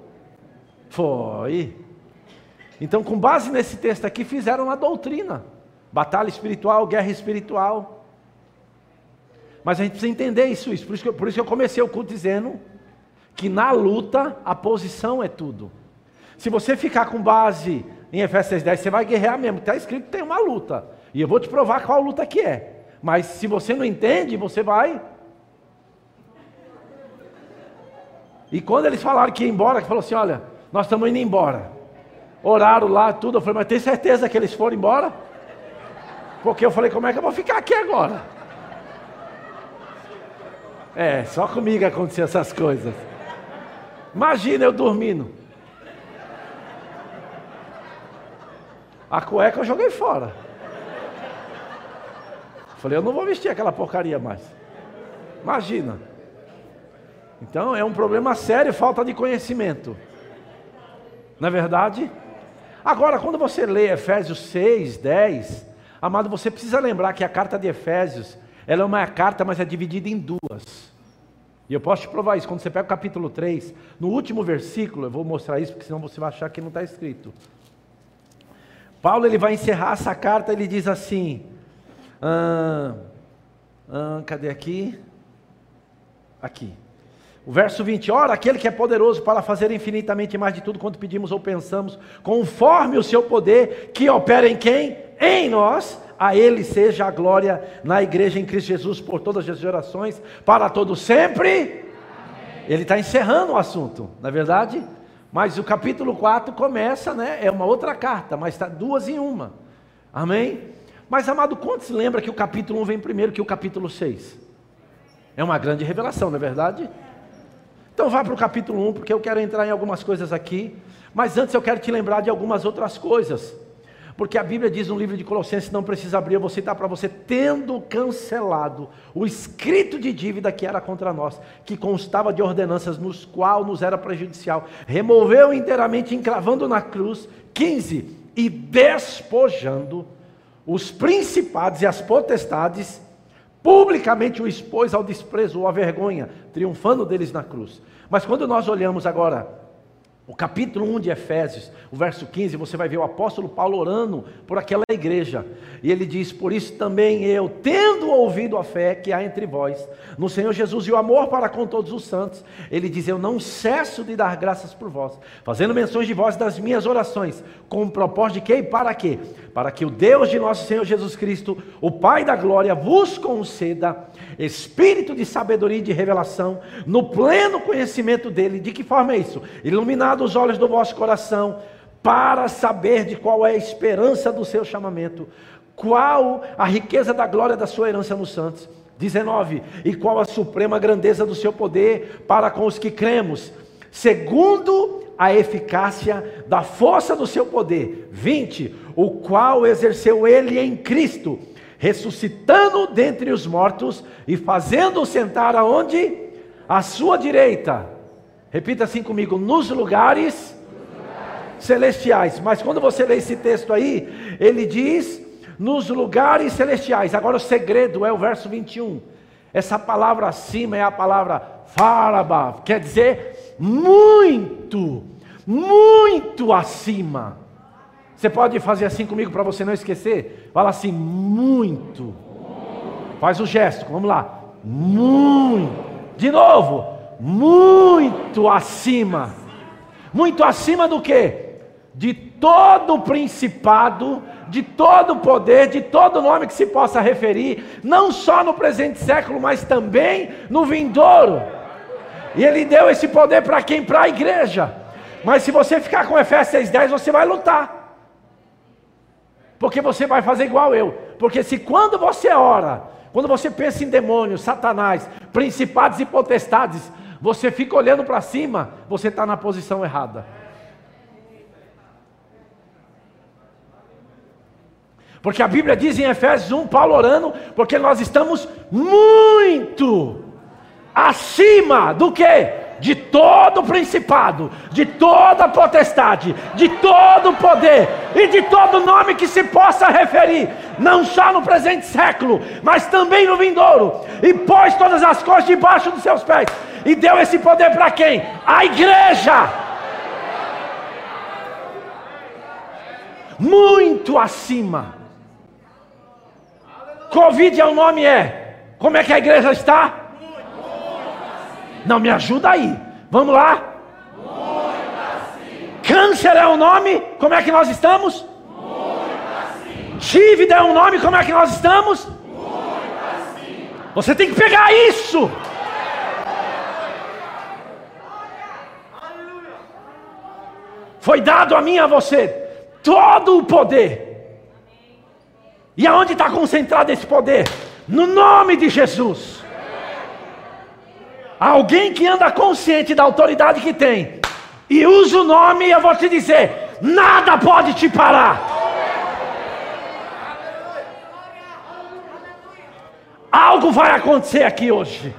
Foi. Então, com base nesse texto aqui, fizeram uma doutrina: batalha espiritual, guerra espiritual. Mas a gente precisa entender isso, isso. Por, isso que, eu, por isso que eu comecei o culto dizendo que na luta a posição é tudo. Se você ficar com base em Efésios 10, você vai guerrear mesmo. Está escrito que tem uma luta. E eu vou te provar qual luta que é. Mas se você não entende, você vai. E quando eles falaram que ia embora, que falou assim: olha, nós estamos indo embora. Oraram lá, tudo. Eu falei, mas tem certeza que eles foram embora? Porque eu falei, como é que eu vou ficar aqui agora? É, só comigo aconteciam essas coisas. Imagina eu dormindo. A cueca eu joguei fora. Falei, eu não vou vestir aquela porcaria mais. Imagina. Então é um problema sério, falta de conhecimento. Não é verdade? Agora, quando você lê Efésios 6, 10, amado, você precisa lembrar que a carta de Efésios ela é uma carta, mas é dividida em duas. E eu posso te provar isso. Quando você pega o capítulo 3, no último versículo, eu vou mostrar isso, porque senão você vai achar que não está escrito. Paulo ele vai encerrar essa carta, ele diz assim: ah, ah, cadê aqui? Aqui. O verso 20: Ora, aquele que é poderoso para fazer infinitamente mais de tudo quanto pedimos ou pensamos, conforme o seu poder, que opera em quem? Em nós a Ele seja a glória na igreja em Cristo Jesus por todas as gerações, para todo sempre. Ele está encerrando o assunto, na é verdade? Mas o capítulo 4 começa, né? É uma outra carta, mas está duas em uma. Amém? Mas, amado, quantos lembra que o capítulo 1 vem primeiro que o capítulo 6? É uma grande revelação, não é verdade? Então vá para o capítulo 1, porque eu quero entrar em algumas coisas aqui. Mas antes eu quero te lembrar de algumas outras coisas. Porque a Bíblia diz no livro de Colossenses, não precisa abrir, eu vou citar para você, tendo cancelado o escrito de dívida que era contra nós, que constava de ordenanças nos qual nos era prejudicial, removeu inteiramente, encravando na cruz, 15, e despojando os principados e as potestades, publicamente o expôs ao desprezo ou à vergonha, triunfando deles na cruz. Mas quando nós olhamos agora o capítulo 1 de Efésios, o verso 15, você vai ver o apóstolo Paulo orando por aquela igreja. E ele diz: Por isso também eu, tendo ouvido a fé que há entre vós, no Senhor Jesus e o amor para com todos os santos, ele diz: Eu não cesso de dar graças por vós, fazendo menções de vós das minhas orações, com o propósito de quê e para quê? Para que o Deus de nosso Senhor Jesus Cristo, o Pai da glória, vos conceda espírito de sabedoria e de revelação, no pleno conhecimento dele. De que forma é isso? Iluminado os olhos do vosso coração, para saber de qual é a esperança do seu chamamento, qual a riqueza da glória da sua herança nos santos. 19. E qual a suprema grandeza do seu poder para com os que cremos, segundo a eficácia da força do seu poder. 20. O qual exerceu ele em Cristo ressuscitando dentre os mortos e fazendo-o sentar aonde? À sua direita. Repita assim comigo: nos lugares, celestiais. Mas quando você lê esse texto aí, ele diz nos lugares celestiais. Agora o segredo é o verso 21. Essa palavra acima é a palavra faraba, quer dizer muito, muito acima. Você pode fazer assim comigo para você não esquecer? Fala assim, muito. Faz o gesto, vamos lá. Muito. De novo, muito acima. Muito acima do que? De todo principado, de todo poder, de todo nome que se possa referir, não só no presente século, mas também no vindouro. E ele deu esse poder para quem? Para a igreja. Mas se você ficar com Efésios 6,10, você vai lutar. Porque você vai fazer igual eu. Porque se quando você ora, quando você pensa em demônios, satanás, principados e potestades, você fica olhando para cima, você está na posição errada. Porque a Bíblia diz em Efésios 1, Paulo orando, porque nós estamos muito acima do que? de todo principado, de toda potestade, de todo poder e de todo nome que se possa referir, não só no presente século, mas também no vindouro, e pôs todas as coisas debaixo dos seus pés, e deu esse poder para quem? A igreja. Muito acima. Covid é o nome é. Como é que a igreja está? Não, me ajuda aí. Vamos lá? Câncer é o nome, como é que nós estamos? Dívida é o nome, como é que nós estamos? Você tem que pegar isso. Foi dado a mim e a você todo o poder. E aonde está concentrado esse poder? No nome de Jesus. Alguém que anda consciente da autoridade que tem e usa o nome, eu vou te dizer: nada pode te parar. Algo vai acontecer aqui hoje.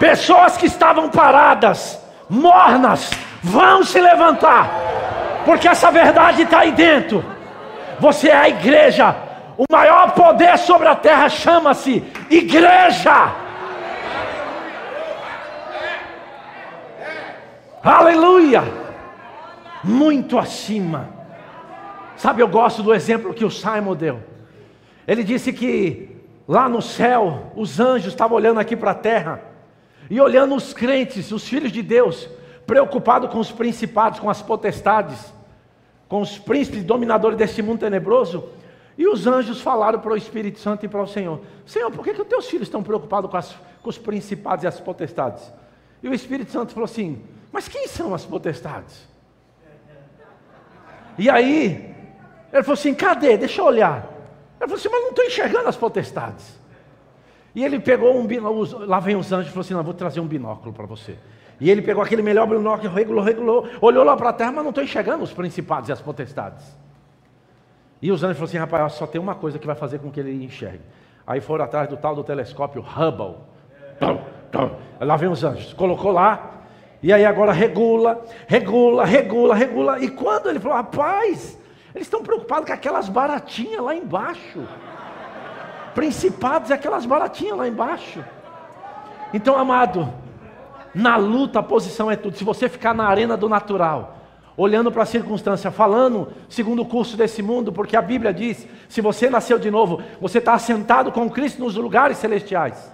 Pessoas que estavam paradas, mornas, vão se levantar, porque essa verdade está aí dentro. Você é a igreja, o maior poder sobre a terra chama-se igreja. Aleluia! Muito acima. Sabe, eu gosto do exemplo que o Simon deu. Ele disse que lá no céu, os anjos estavam olhando aqui para a terra e olhando os crentes, os filhos de Deus, preocupados com os principados, com as potestades, com os príncipes dominadores deste mundo tenebroso. E os anjos falaram para o Espírito Santo e para o Senhor: Senhor, por que, que os teus filhos estão preocupados com, as, com os principados e as potestades? E o Espírito Santo falou assim: Mas quem são as potestades? E aí, ele falou assim: cadê? Deixa eu olhar. Ele falou assim: mas não estou enxergando as potestades. E ele pegou um binóculo, lá vem os anjos e falou assim: não, vou trazer um binóculo para você. E ele pegou aquele melhor binóculo, regulou, regulou, olhou lá para a terra, mas não estou enxergando os principados e as potestades. E os anjos falaram assim: rapaz, só tem uma coisa que vai fazer com que ele enxergue. Aí foram atrás do tal do telescópio Hubble. Lá vem os anjos, colocou lá, e aí agora regula, regula, regula, regula. E quando ele falou, rapaz, eles estão preocupados com aquelas baratinhas lá embaixo. Principados é aquelas baratinhas lá embaixo. Então, amado, na luta a posição é tudo. Se você ficar na arena do natural, olhando para a circunstância, falando segundo o curso desse mundo, porque a Bíblia diz: se você nasceu de novo, você está assentado com Cristo nos lugares celestiais.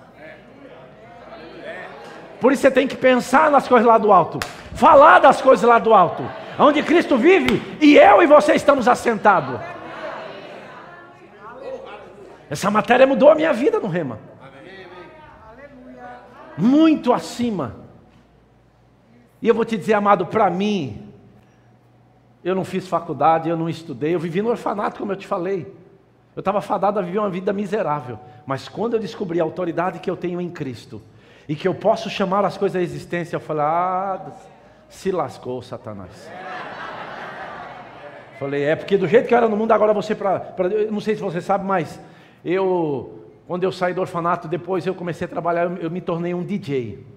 Por isso você tem que pensar nas coisas lá do alto, falar das coisas lá do alto, onde Cristo vive e eu e você estamos assentados. Essa matéria mudou a minha vida no Rema. Muito acima. E eu vou te dizer, amado, para mim, eu não fiz faculdade, eu não estudei, eu vivi no orfanato, como eu te falei. Eu estava fadado a viver uma vida miserável. Mas quando eu descobri a autoridade que eu tenho em Cristo, e que eu posso chamar as coisas à existência, eu falei, ah, se lascou, Satanás. <laughs> Falei, é porque do jeito que eu era no mundo, agora você para. Não sei se você sabe, mas eu, quando eu saí do orfanato, depois eu comecei a trabalhar, eu, eu me tornei um DJ.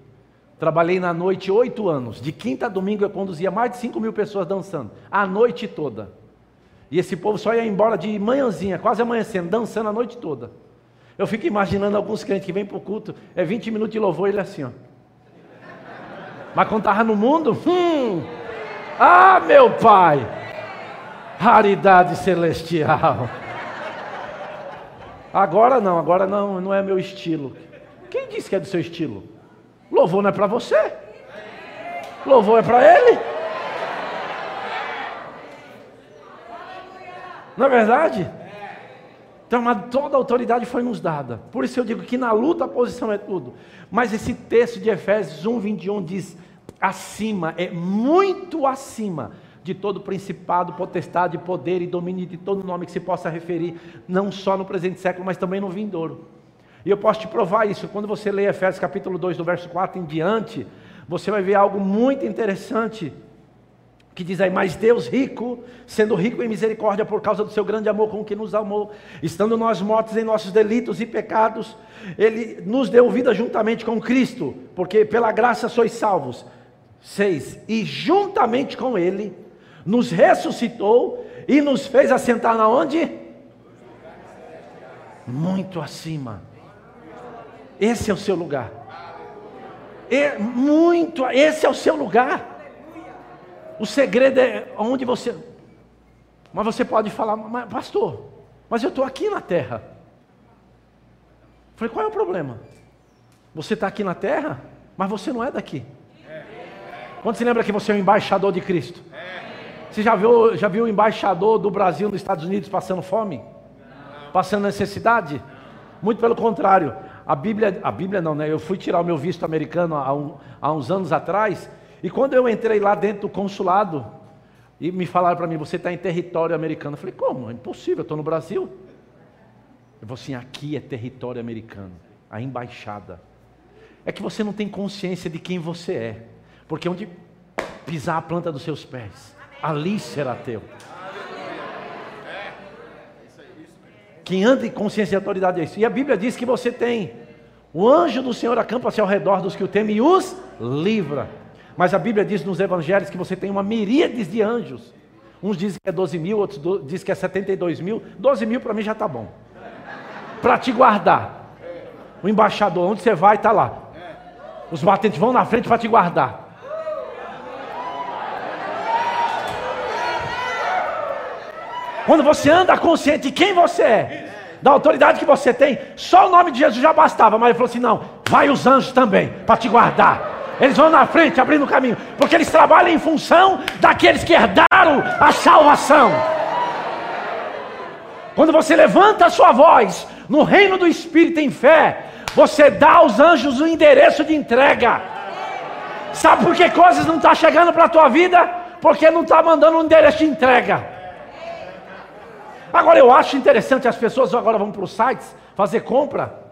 Trabalhei na noite oito anos. De quinta a domingo eu conduzia mais de cinco mil pessoas dançando. A noite toda. E esse povo só ia embora de manhãzinha, quase amanhecendo, dançando a noite toda. Eu fico imaginando alguns crentes que vêm para o culto, é 20 minutos de louvor, ele é assim, ó. Mas quando estava no mundo, hum, ah, meu pai, raridade celestial. Agora não, agora não, não é meu estilo. Quem disse que é do seu estilo? Louvor não é para você. Louvor é para ele. Não é verdade? Então, toda a autoridade foi nos dada. Por isso eu digo que na luta a posição é tudo. Mas esse texto de Efésios 1, 21 diz: acima, é muito acima de todo principado, potestade, poder e domínio de todo nome que se possa referir, não só no presente século, mas também no vindouro. E eu posso te provar isso. Quando você lê Efésios capítulo 2, do verso 4 em diante, você vai ver algo muito interessante que diz aí, mas Deus rico, sendo rico em misericórdia por causa do seu grande amor com que nos amou, estando nós mortos em nossos delitos e pecados, Ele nos deu vida juntamente com Cristo, porque pela graça sois salvos. Seis, e juntamente com Ele, nos ressuscitou e nos fez assentar na onde? Muito acima. Esse é o seu lugar. É muito, esse é o seu lugar. O segredo é onde você. Mas você pode falar, mas, pastor, mas eu estou aqui na terra. Falei, qual é o problema? Você está aqui na terra, mas você não é daqui. Quando se lembra que você é um embaixador de Cristo? Você já viu, já viu o embaixador do Brasil nos Estados Unidos passando fome? Passando necessidade? Muito pelo contrário. A Bíblia, a Bíblia não, né? Eu fui tirar o meu visto americano há, um, há uns anos atrás e quando eu entrei lá dentro do consulado, e me falaram para mim, você está em território americano. Eu falei, como? É impossível, eu estou no Brasil. Eu falei assim, aqui é território americano, a embaixada. É que você não tem consciência de quem você é. Porque onde pisar a planta dos seus pés, ali será teu. Quem anda em consciência e autoridade é isso. E a Bíblia diz que você tem o anjo do Senhor acampa-se ao redor dos que o temem e os livra. Mas a Bíblia diz nos evangelhos que você tem uma miríade de anjos. Uns dizem que é 12 mil, outros dizem que é 72 mil. 12 mil para mim já está bom. Para te guardar. O embaixador, onde você vai, está lá. Os batentes vão na frente para te guardar. Quando você anda consciente de quem você é, da autoridade que você tem, só o nome de Jesus já bastava. Mas ele falou assim: não, vai os anjos também, para te guardar. Eles vão na frente abrindo o caminho, porque eles trabalham em função daqueles que herdaram a salvação. Quando você levanta a sua voz no reino do Espírito em fé, você dá aos anjos o endereço de entrega. Sabe por que coisas não estão tá chegando para a tua vida? Porque não está mandando um endereço de entrega. Agora eu acho interessante, as pessoas agora vão para os sites fazer compra.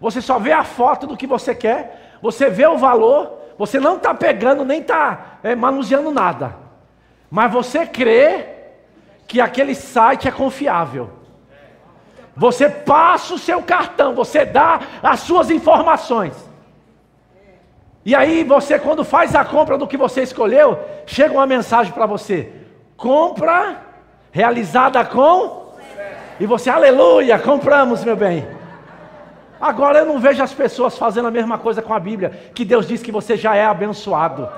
Você só vê a foto do que você quer, você vê o valor, você não está pegando nem está é, manuseando nada. Mas você crê que aquele site é confiável. Você passa o seu cartão, você dá as suas informações. E aí você, quando faz a compra do que você escolheu, chega uma mensagem para você: compra realizada com. E você, aleluia, compramos, meu bem. Agora eu não vejo as pessoas fazendo a mesma coisa com a Bíblia, que Deus diz que você já é abençoado.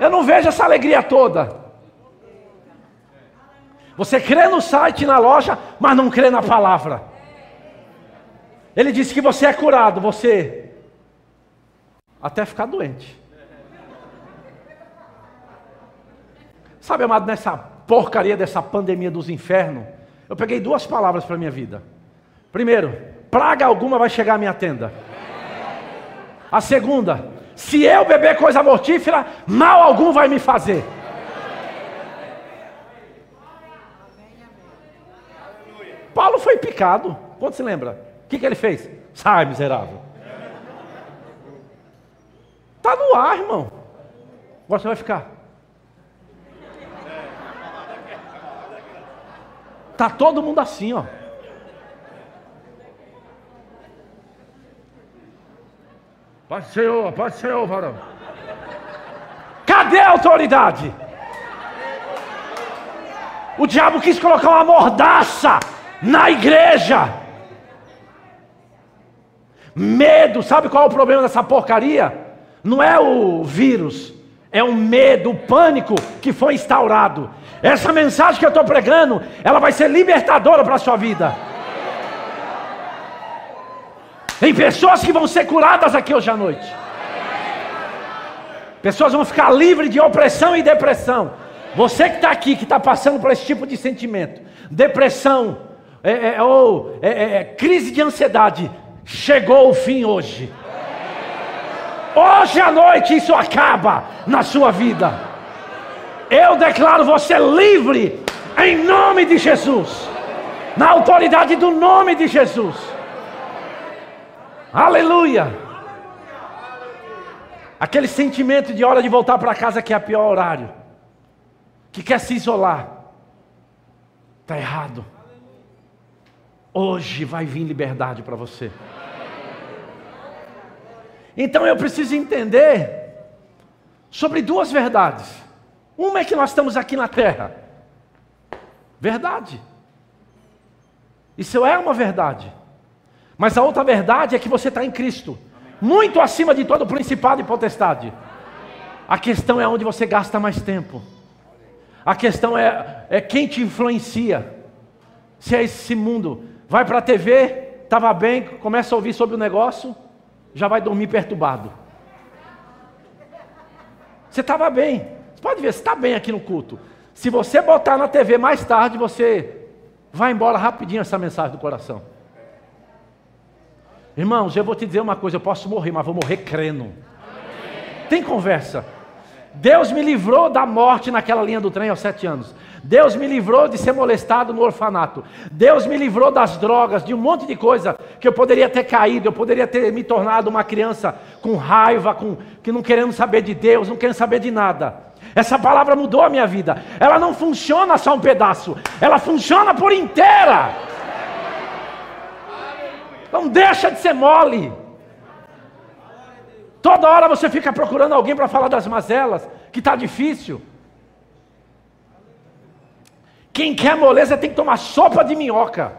Eu não vejo essa alegria toda. Você crê no site, na loja, mas não crê na palavra. Ele disse que você é curado, você até ficar doente. Sabe, amado, nessa porcaria dessa pandemia dos infernos, eu peguei duas palavras para minha vida. Primeiro, praga alguma vai chegar à minha tenda. A segunda, se eu beber coisa mortífera, mal algum vai me fazer. Paulo foi picado. Quando se lembra? O que, que ele fez? Sai, miserável. Está no ar, irmão. Agora você vai ficar. Tá todo mundo assim, ó. Pode Senhor, pode Senhor, varão. Cadê a autoridade? O diabo quis colocar uma mordaça na igreja. Medo, sabe qual é o problema dessa porcaria? Não é o vírus, é o medo, o pânico que foi instaurado. Essa mensagem que eu estou pregando, ela vai ser libertadora para a sua vida. Tem pessoas que vão ser curadas aqui hoje à noite. Pessoas vão ficar livres de opressão e depressão. Você que está aqui, que está passando por esse tipo de sentimento, depressão, é, é, ou é, é, é, crise de ansiedade, chegou o fim hoje. Hoje à noite isso acaba na sua vida. Eu declaro você livre em nome de Jesus, na autoridade do nome de Jesus. Aleluia. Aquele sentimento de hora de voltar para casa que é o pior horário, que quer se isolar, está errado. Hoje vai vir liberdade para você. Então eu preciso entender sobre duas verdades. Uma é que nós estamos aqui na terra. Verdade. Isso é uma verdade. Mas a outra verdade é que você está em Cristo, muito acima de todo principado e potestade. A questão é onde você gasta mais tempo. A questão é, é quem te influencia. Se é esse mundo. Vai para a TV, estava bem, começa a ouvir sobre o negócio, já vai dormir perturbado. Você estava bem. Pode ver, você está bem aqui no culto. Se você botar na TV mais tarde, você vai embora rapidinho essa mensagem do coração. Irmãos, eu vou te dizer uma coisa: eu posso morrer, mas vou morrer crendo. Tem conversa. Deus me livrou da morte naquela linha do trem aos sete anos. Deus me livrou de ser molestado no orfanato. Deus me livrou das drogas, de um monte de coisa que eu poderia ter caído, eu poderia ter me tornado uma criança com raiva, com que não querendo saber de Deus, não querendo saber de nada. Essa palavra mudou a minha vida. Ela não funciona só um pedaço, ela funciona por inteira. Não deixa de ser mole. Toda hora você fica procurando alguém para falar das mazelas, que está difícil. Quem quer moleza tem que tomar sopa de minhoca.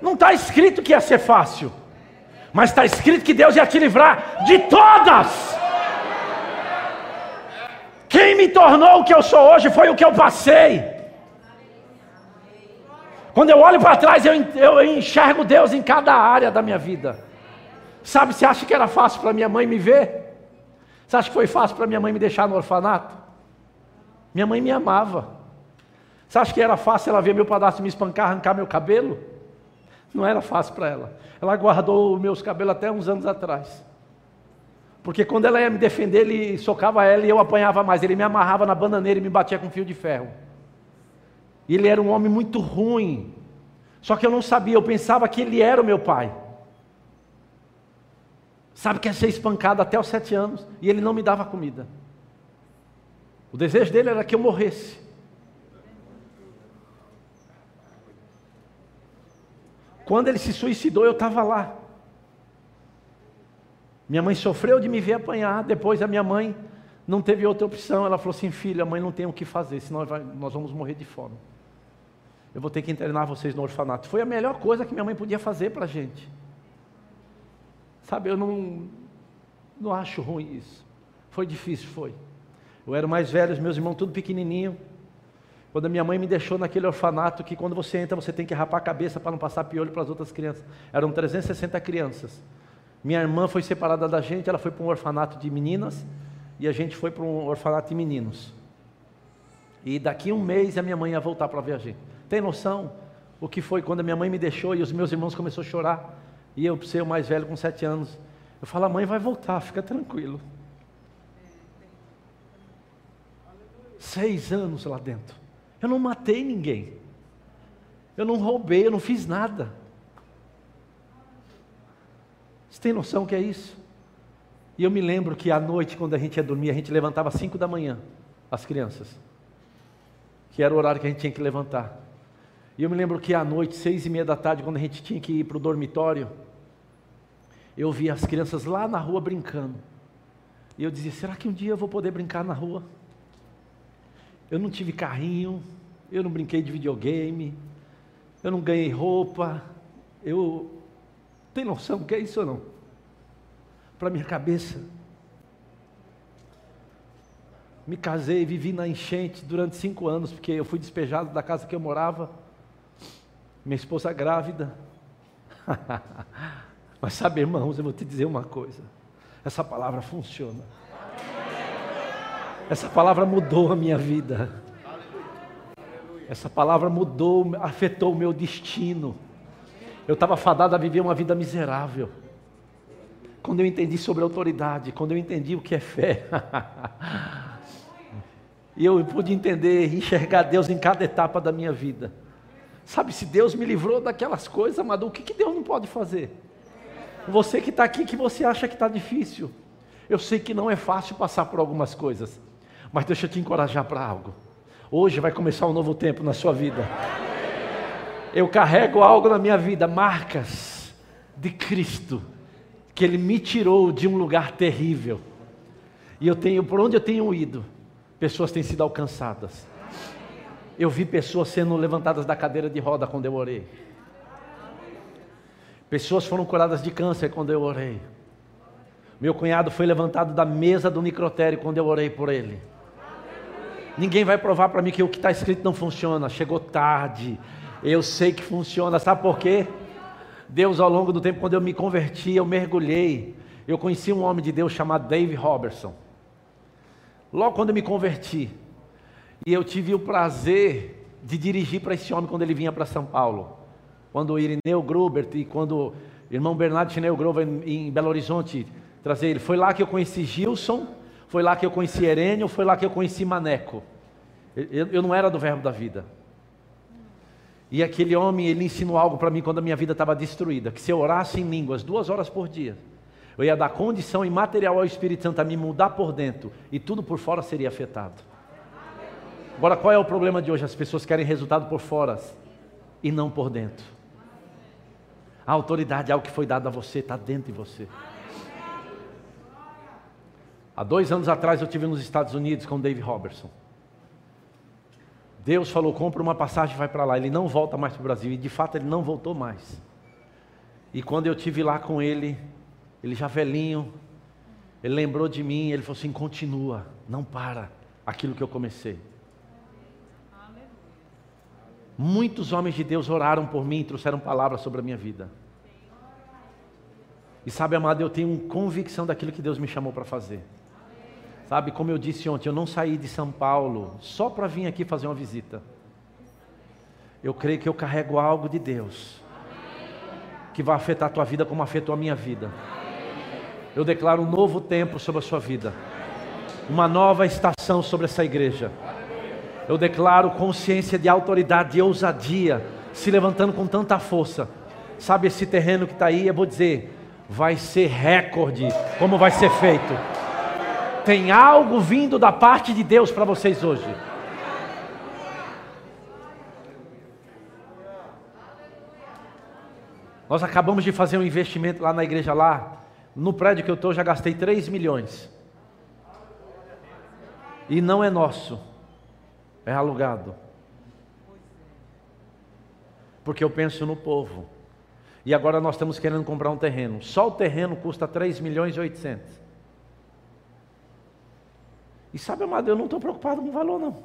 Não está escrito que ia ser fácil, mas está escrito que Deus ia te livrar de todas. Quem me tornou o que eu sou hoje foi o que eu passei. Quando eu olho para trás, eu, eu enxergo Deus em cada área da minha vida. Sabe, você acha que era fácil para minha mãe me ver? Você acha que foi fácil para minha mãe me deixar no orfanato? Minha mãe me amava. Você acha que era fácil ela ver meu padrasto me espancar, arrancar meu cabelo? Não era fácil para ela. Ela guardou meus cabelos até uns anos atrás. Porque quando ela ia me defender, ele socava ela e eu apanhava mais. Ele me amarrava na bananeira e me batia com fio de ferro. Ele era um homem muito ruim. Só que eu não sabia, eu pensava que ele era o meu pai. Sabe que é ser espancado até os sete anos e ele não me dava comida. O desejo dele era que eu morresse. Quando ele se suicidou, eu estava lá. Minha mãe sofreu de me ver apanhar. Depois a minha mãe não teve outra opção. Ela falou assim: Filha, a mãe não tem o que fazer, senão nós vamos morrer de fome. Eu vou ter que internar vocês no orfanato. Foi a melhor coisa que minha mãe podia fazer para a gente. Sabe, eu não, não acho ruim isso. Foi difícil, foi. Eu era mais velho, os meus irmãos tudo pequenininho. Quando a minha mãe me deixou naquele orfanato que quando você entra você tem que rapar a cabeça para não passar piolho para as outras crianças. Eram 360 crianças. Minha irmã foi separada da gente, ela foi para um orfanato de meninas e a gente foi para um orfanato de meninos. E daqui um mês a minha mãe ia voltar para ver a gente. Tem noção o que foi quando a minha mãe me deixou e os meus irmãos começaram a chorar? E eu, ser o mais velho com sete anos, eu falo, a mãe vai voltar, fica tranquilo. Seis anos lá dentro. Eu não matei ninguém. Eu não roubei, eu não fiz nada. Você tem noção que é isso? E eu me lembro que à noite, quando a gente ia dormir, a gente levantava às cinco da manhã, as crianças. Que era o horário que a gente tinha que levantar. E eu me lembro que à noite, seis e meia da tarde, quando a gente tinha que ir para o dormitório, eu via as crianças lá na rua brincando. E eu dizia: será que um dia eu vou poder brincar na rua? Eu não tive carrinho, eu não brinquei de videogame, eu não ganhei roupa, eu. Tem noção do que é isso ou não? Para minha cabeça. Me casei, vivi na enchente durante cinco anos, porque eu fui despejado da casa que eu morava. Minha esposa grávida. <laughs> Mas sabe, irmãos, eu vou te dizer uma coisa: essa palavra funciona. Essa palavra mudou a minha vida. Essa palavra mudou, afetou o meu destino. Eu estava fadado a viver uma vida miserável. Quando eu entendi sobre autoridade, quando eu entendi o que é fé, <laughs> e eu pude entender, enxergar Deus em cada etapa da minha vida. Sabe, se Deus me livrou daquelas coisas, amado, o que, que Deus não pode fazer? Você que está aqui, que você acha que está difícil. Eu sei que não é fácil passar por algumas coisas, mas deixa eu te encorajar para algo. Hoje vai começar um novo tempo na sua vida. Eu carrego algo na minha vida, marcas de Cristo, que Ele me tirou de um lugar terrível. E eu tenho, por onde eu tenho ido, pessoas têm sido alcançadas. Eu vi pessoas sendo levantadas da cadeira de roda quando eu orei. Pessoas foram curadas de câncer quando eu orei. Meu cunhado foi levantado da mesa do necrotério quando eu orei por ele. Ninguém vai provar para mim que o que está escrito não funciona. Chegou tarde. Eu sei que funciona. Sabe por quê? Deus, ao longo do tempo, quando eu me converti, eu mergulhei. Eu conheci um homem de Deus chamado Dave Robertson. Logo quando eu me converti, e eu tive o prazer de dirigir para esse homem quando ele vinha para São Paulo quando o Irineu Grubert e quando o irmão Bernardo Chineu Grover em Belo Horizonte trazer ele. Foi lá que eu conheci Gilson, foi lá que eu conheci Herênio, foi lá que eu conheci Maneco. Eu, eu não era do verbo da vida. E aquele homem, ele ensinou algo para mim quando a minha vida estava destruída, que se eu orasse em línguas duas horas por dia, eu ia dar condição e material ao Espírito Santo a me mudar por dentro e tudo por fora seria afetado. Agora, qual é o problema de hoje? As pessoas querem resultado por fora e não por dentro. A autoridade é algo que foi dado a você, está dentro de você. Há dois anos atrás eu estive nos Estados Unidos com Dave Robertson. Deus falou: compra uma passagem e vai para lá. Ele não volta mais para o Brasil. E de fato ele não voltou mais. E quando eu estive lá com ele, ele já velhinho, ele lembrou de mim. Ele falou assim: continua, não para aquilo que eu comecei. Muitos homens de Deus oraram por mim e trouxeram palavras sobre a minha vida. E sabe, amado, eu tenho convicção daquilo que Deus me chamou para fazer. Sabe, como eu disse ontem, eu não saí de São Paulo só para vir aqui fazer uma visita. Eu creio que eu carrego algo de Deus. que vai afetar a tua vida como afetou a minha vida. Eu declaro um novo tempo sobre a sua vida, uma nova estação sobre essa igreja. Eu declaro consciência de autoridade e ousadia se levantando com tanta força. Sabe esse terreno que está aí? Eu vou dizer, vai ser recorde como vai ser feito. Tem algo vindo da parte de Deus para vocês hoje. Nós acabamos de fazer um investimento lá na igreja lá. No prédio que eu estou, já gastei 3 milhões. E não é nosso, é alugado. Porque eu penso no povo. E agora nós estamos querendo comprar um terreno. Só o terreno custa 3 milhões e 800. E sabe, amado, eu não estou preocupado com valor, não.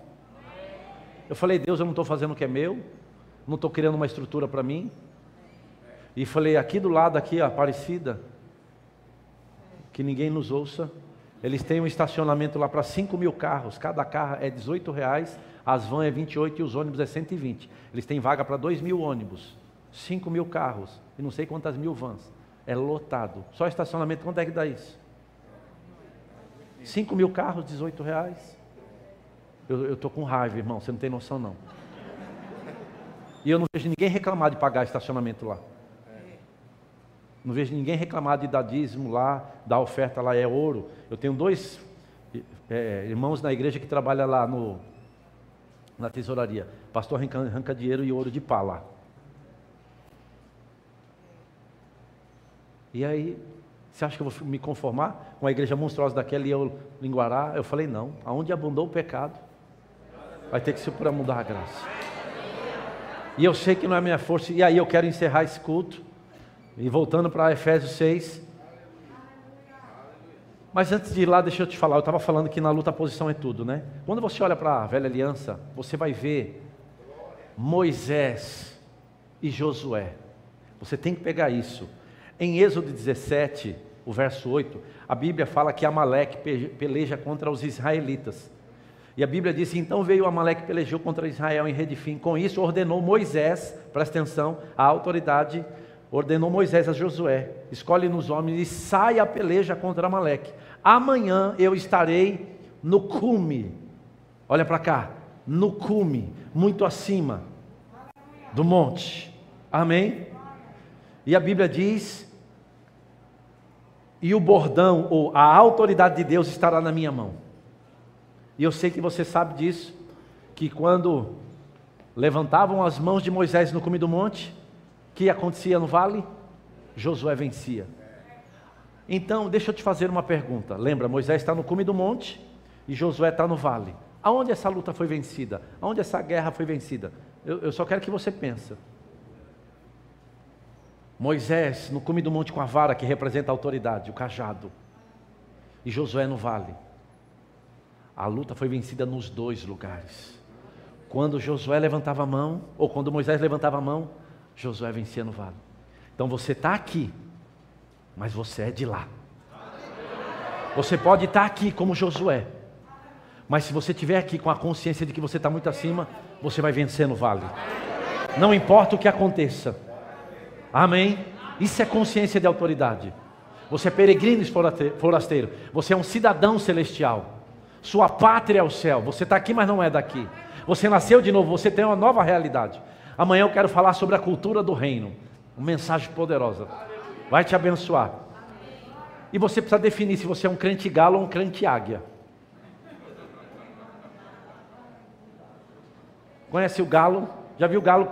Eu falei, Deus, eu não estou fazendo o que é meu. Não estou criando uma estrutura para mim. E falei, aqui do lado, aqui, a Aparecida, que ninguém nos ouça. Eles têm um estacionamento lá para 5 mil carros. Cada carro é 18 reais, as vans é 28 e os ônibus é 120. Eles têm vaga para 2 mil ônibus, 5 mil carros e não sei quantas mil vans. É lotado. Só estacionamento, quanto é que dá isso? 5 mil carros, 18 reais. Eu estou com raiva, irmão, você não tem noção não. E eu não vejo ninguém reclamar de pagar estacionamento lá. Não vejo ninguém reclamar de dar dízimo lá, da oferta lá é ouro. Eu tenho dois é, irmãos na igreja que trabalham lá no, na tesouraria. Pastor arranca, arranca dinheiro e ouro de pá lá. E aí, você acha que eu vou me conformar com a igreja monstruosa daquela e eu linguará? Eu falei, não. Aonde abundou o pecado, vai ter que para mudar a graça. E eu sei que não é minha força. E aí eu quero encerrar esse culto e voltando para Efésios 6. Mas antes de ir lá, deixa eu te falar, eu estava falando que na luta a posição é tudo, né? Quando você olha para a velha aliança, você vai ver Moisés e Josué. Você tem que pegar isso. Em Êxodo 17, o verso 8, a Bíblia fala que Amaleque peleja contra os israelitas. E a Bíblia diz: então veio Amaleque pelejou contra Israel em Redifim. Com isso ordenou Moisés, presta atenção, a autoridade ordenou Moisés a Josué: escolhe nos homens e saia a peleja contra Amaleque. Amanhã eu estarei no cume. Olha para cá, no cume, muito acima do monte. Amém? E a Bíblia diz: e o bordão, ou a autoridade de Deus estará na minha mão. E eu sei que você sabe disso, que quando levantavam as mãos de Moisés no cume do monte, que acontecia no vale? Josué vencia. Então, deixa eu te fazer uma pergunta. Lembra, Moisés está no cume do monte e Josué está no vale. Aonde essa luta foi vencida? Aonde essa guerra foi vencida? Eu, eu só quero que você pense. Moisés no cume do monte com a vara que representa a autoridade, o cajado. E Josué no vale. A luta foi vencida nos dois lugares. Quando Josué levantava a mão, ou quando Moisés levantava a mão, Josué vencia no vale. Então você está aqui, mas você é de lá. Você pode estar tá aqui como Josué, mas se você estiver aqui com a consciência de que você está muito acima, você vai vencer no vale. Não importa o que aconteça. Amém? Isso é consciência de autoridade. Você é peregrino e forasteiro. Você é um cidadão celestial. Sua pátria é o céu. Você está aqui, mas não é daqui. Você nasceu de novo. Você tem uma nova realidade. Amanhã eu quero falar sobre a cultura do reino. Uma mensagem poderosa. Vai te abençoar. E você precisa definir se você é um crente galo ou um crente águia. Conhece o galo? Já viu o galo?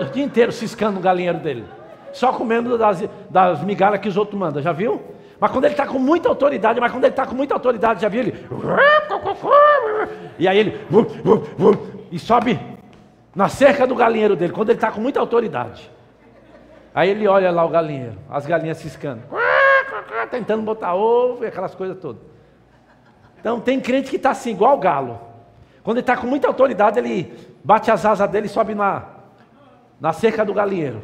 O dia inteiro ciscando o galinheiro dele. Só comendo das, das migalhas que os outros mandam. Já viu? Mas quando ele está com muita autoridade, mas quando ele está com muita autoridade, já viu ele? E aí ele e sobe na cerca do galinheiro dele, quando ele está com muita autoridade. Aí ele olha lá o galinheiro, as galinhas ciscando, tentando botar ovo e aquelas coisas todas. Então tem crente que está assim, igual o galo. Quando ele está com muita autoridade, ele bate as asas dele e sobe na, na cerca do galinheiro.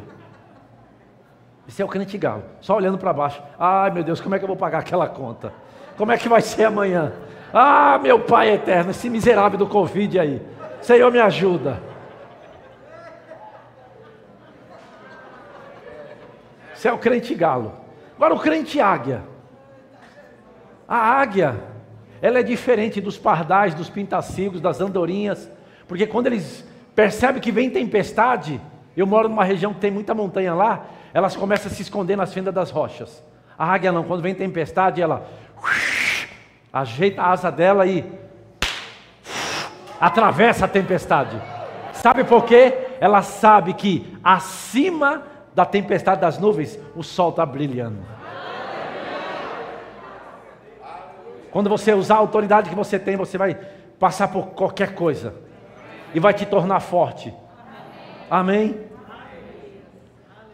Esse é o crente galo, só olhando para baixo. Ai meu Deus, como é que eu vou pagar aquela conta? Como é que vai ser amanhã? Ah, meu Pai eterno, esse miserável do Covid aí. Senhor, me ajuda. Esse é o crente galo. Agora o crente águia. A águia ela é diferente dos pardais, dos pintacigos, das andorinhas, porque quando eles percebem que vem tempestade, eu moro numa região que tem muita montanha lá, elas começam a se esconder nas fendas das rochas. A águia não, quando vem tempestade, ela <sniffs> ajeita a asa dela e <sniffs> atravessa a tempestade. Sabe por quê? Ela sabe que acima da tempestade das nuvens, o sol está brilhando. Quando você usar a autoridade que você tem, você vai passar por qualquer coisa e vai te tornar forte. Amém?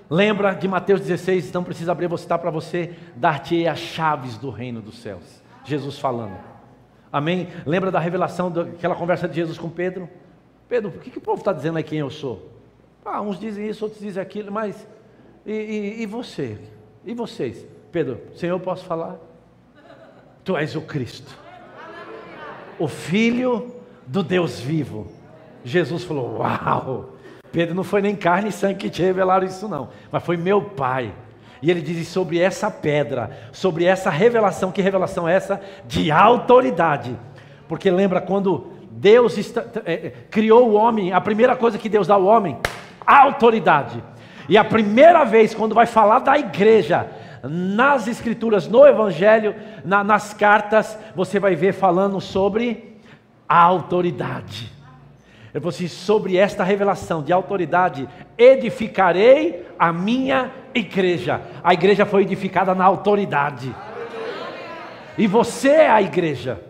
Lembra de Mateus 16, não precisa abrir, vou citar para você, dar-te as chaves do reino dos céus. Jesus falando. Amém? Lembra da revelação daquela conversa de Jesus com Pedro? Pedro, o que, que o povo está dizendo aí quem eu sou? Ah, uns dizem isso, outros dizem aquilo, mas e, e, e você? E vocês? Pedro, Senhor, posso falar? Tu és o Cristo, o Filho do Deus vivo. Jesus falou: Uau! Pedro não foi nem carne e sangue que te revelaram isso, não, mas foi meu Pai. E ele diz sobre essa pedra, sobre essa revelação, que revelação é essa? De autoridade. Porque lembra quando Deus está, é, criou o homem, a primeira coisa que Deus dá ao homem autoridade. E a primeira vez, quando vai falar da igreja, nas escrituras, no evangelho, na, nas cartas, você vai ver falando sobre a autoridade. Ele falou assim: sobre esta revelação de autoridade, edificarei a minha igreja. A igreja foi edificada na autoridade. E você é a igreja.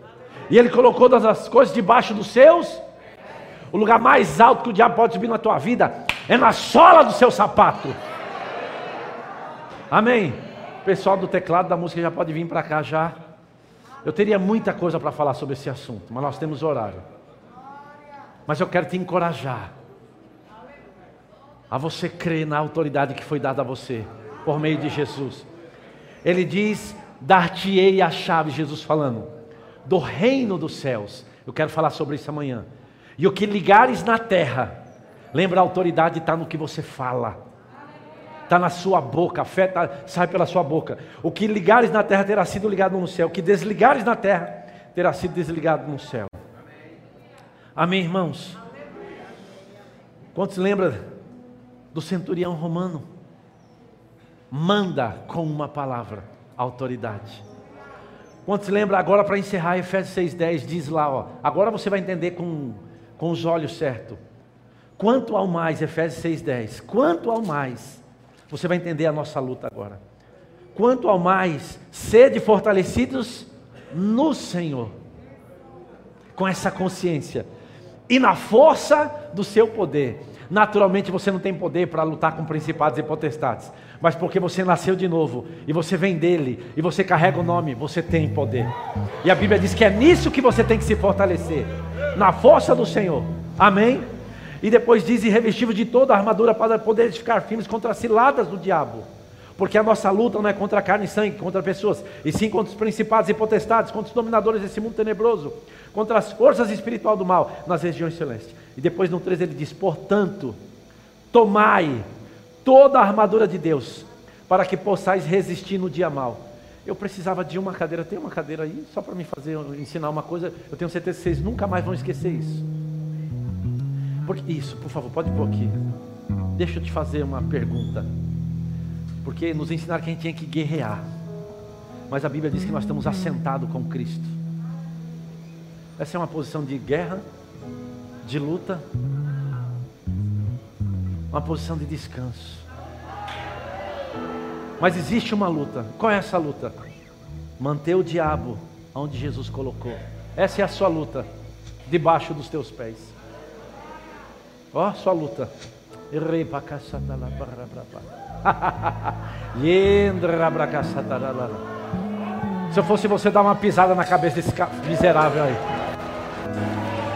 E ele colocou todas as coisas debaixo dos seus. O lugar mais alto que o diabo pode subir na tua vida é na sola do seu sapato. Amém. Pessoal do teclado da música já pode vir para cá já. Eu teria muita coisa para falar sobre esse assunto, mas nós temos horário. Mas eu quero te encorajar a você crer na autoridade que foi dada a você por meio de Jesus. Ele diz: Dar-te-ei a chave, Jesus falando, do reino dos céus. Eu quero falar sobre isso amanhã. E o que ligares na terra Lembra, a autoridade está no que você fala. Está na sua boca, a fé tá, sai pela sua boca. O que ligares na terra terá sido ligado no céu. O que desligares na terra terá sido desligado no céu. Amém, irmãos? Quantos lembram do centurião romano? Manda com uma palavra, autoridade. Quantos lembram agora para encerrar Efésios 6,10 diz lá, ó, agora você vai entender com, com os olhos certos. Quanto ao mais, Efésios 6,10, quanto ao mais, você vai entender a nossa luta agora. Quanto ao mais, sede fortalecidos no Senhor, com essa consciência, e na força do seu poder. Naturalmente você não tem poder para lutar com principados e potestades, mas porque você nasceu de novo e você vem dele e você carrega o nome, você tem poder. E a Bíblia diz que é nisso que você tem que se fortalecer, na força do Senhor. Amém? E depois diz: e de toda a armadura para poder ficar firmes contra as ciladas do diabo. Porque a nossa luta não é contra carne e sangue, contra pessoas, e sim contra os principados e potestades, contra os dominadores desse mundo tenebroso, contra as forças espirituais do mal nas regiões celestes. E depois no 13 ele diz: portanto, tomai toda a armadura de Deus, para que possais resistir no dia mal. Eu precisava de uma cadeira, tem uma cadeira aí, só para me fazer ensinar uma coisa, eu tenho certeza que vocês nunca mais vão esquecer isso. Isso, por favor, pode pôr aqui. Deixa eu te fazer uma pergunta. Porque nos ensinaram que a gente tinha que guerrear. Mas a Bíblia diz que nós estamos assentados com Cristo. Essa é uma posição de guerra, de luta, uma posição de descanso. Mas existe uma luta. Qual é essa luta? Manter o diabo onde Jesus colocou. Essa é a sua luta, debaixo dos teus pés. Ó, oh, sua luta. Se eu fosse você, dar uma pisada na cabeça desse miserável aí.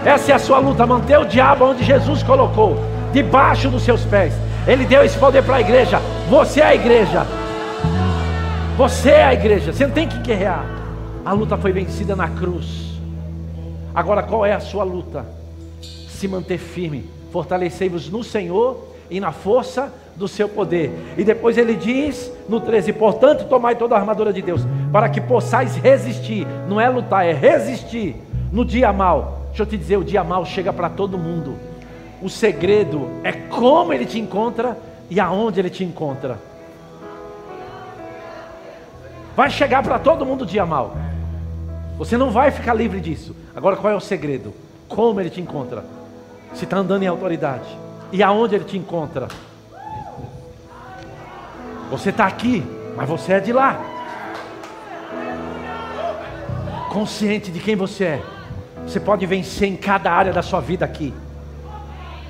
Essa é a sua luta, manter o diabo onde Jesus colocou, debaixo dos seus pés. Ele deu esse poder para a igreja. Você é a igreja. Você é a igreja. Você não tem que guerrear. A luta foi vencida na cruz. Agora qual é a sua luta? Se manter firme Fortalecei-vos no Senhor e na força do seu poder. E depois ele diz no 13: Portanto, tomai toda a armadura de Deus, para que possais resistir. Não é lutar, é resistir no dia mal. Deixa eu te dizer: o dia mal chega para todo mundo. O segredo é como ele te encontra e aonde ele te encontra. Vai chegar para todo mundo o dia mal. Você não vai ficar livre disso. Agora qual é o segredo? Como ele te encontra? Se está andando em autoridade. E aonde ele te encontra? Você está aqui, mas você é de lá. Consciente de quem você é. Você pode vencer em cada área da sua vida aqui.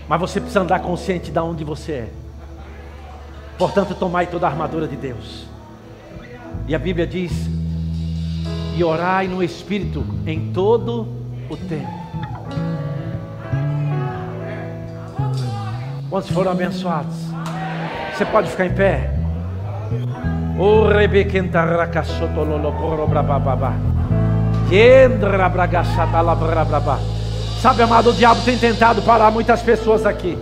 Mas você precisa andar consciente de onde você é. Portanto, tomai toda a armadura de Deus. E a Bíblia diz: e orai no Espírito em todo o tempo. Quantos foram abençoados? Você pode ficar em pé? O Sabe, amado, o diabo tem tentado parar muitas pessoas aqui.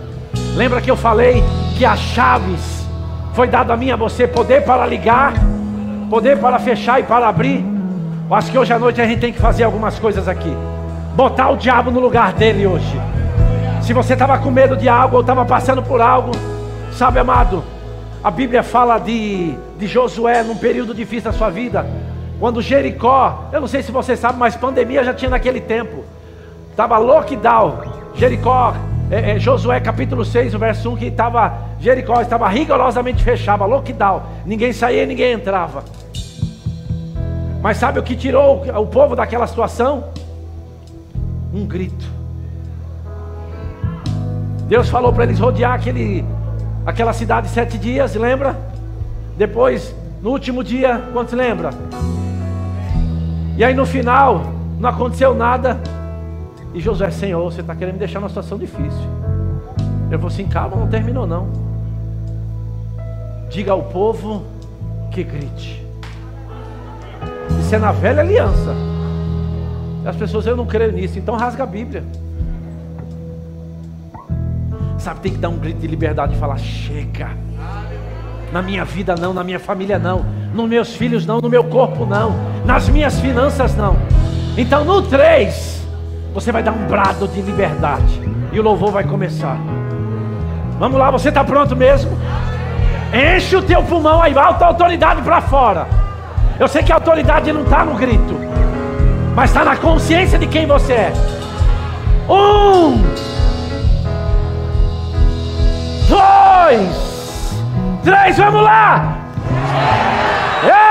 Lembra que eu falei que as chaves foi dado a mim a você poder para ligar, poder para fechar e para abrir. Eu acho que hoje à noite a gente tem que fazer algumas coisas aqui. Botar o diabo no lugar dele hoje. Se você estava com medo de algo ou estava passando por algo, sabe, amado, a Bíblia fala de, de Josué num período difícil da sua vida. Quando Jericó, eu não sei se você sabe, mas pandemia já tinha naquele tempo. Estava lockdown. Jericó, é, é, Josué capítulo 6, o verso 1, que estava, Jericó estava rigorosamente fechada, lockdown. Ninguém saía, ninguém entrava. Mas sabe o que tirou o povo daquela situação? Um grito. Deus falou para eles rodear aquele, aquela cidade sete dias, lembra? Depois, no último dia, quantos lembra? E aí no final, não aconteceu nada. E José, Senhor, você está querendo me deixar numa situação difícil. Eu vou assim, calma, não terminou não. Diga ao povo que grite. Isso é na velha aliança. As pessoas, eu não creio nisso, então rasga a Bíblia. Sabe, tem que dar um grito de liberdade e falar: chega. Na minha vida não, na minha família não, nos meus filhos não, no meu corpo não, nas minhas finanças não. Então no 3, você vai dar um brado de liberdade e o louvor vai começar. Vamos lá, você está pronto mesmo? Enche o teu pulmão aí, alta autoridade para fora. Eu sei que a autoridade não está no grito, mas está na consciência de quem você é. Um, dois, três, vamos lá! É,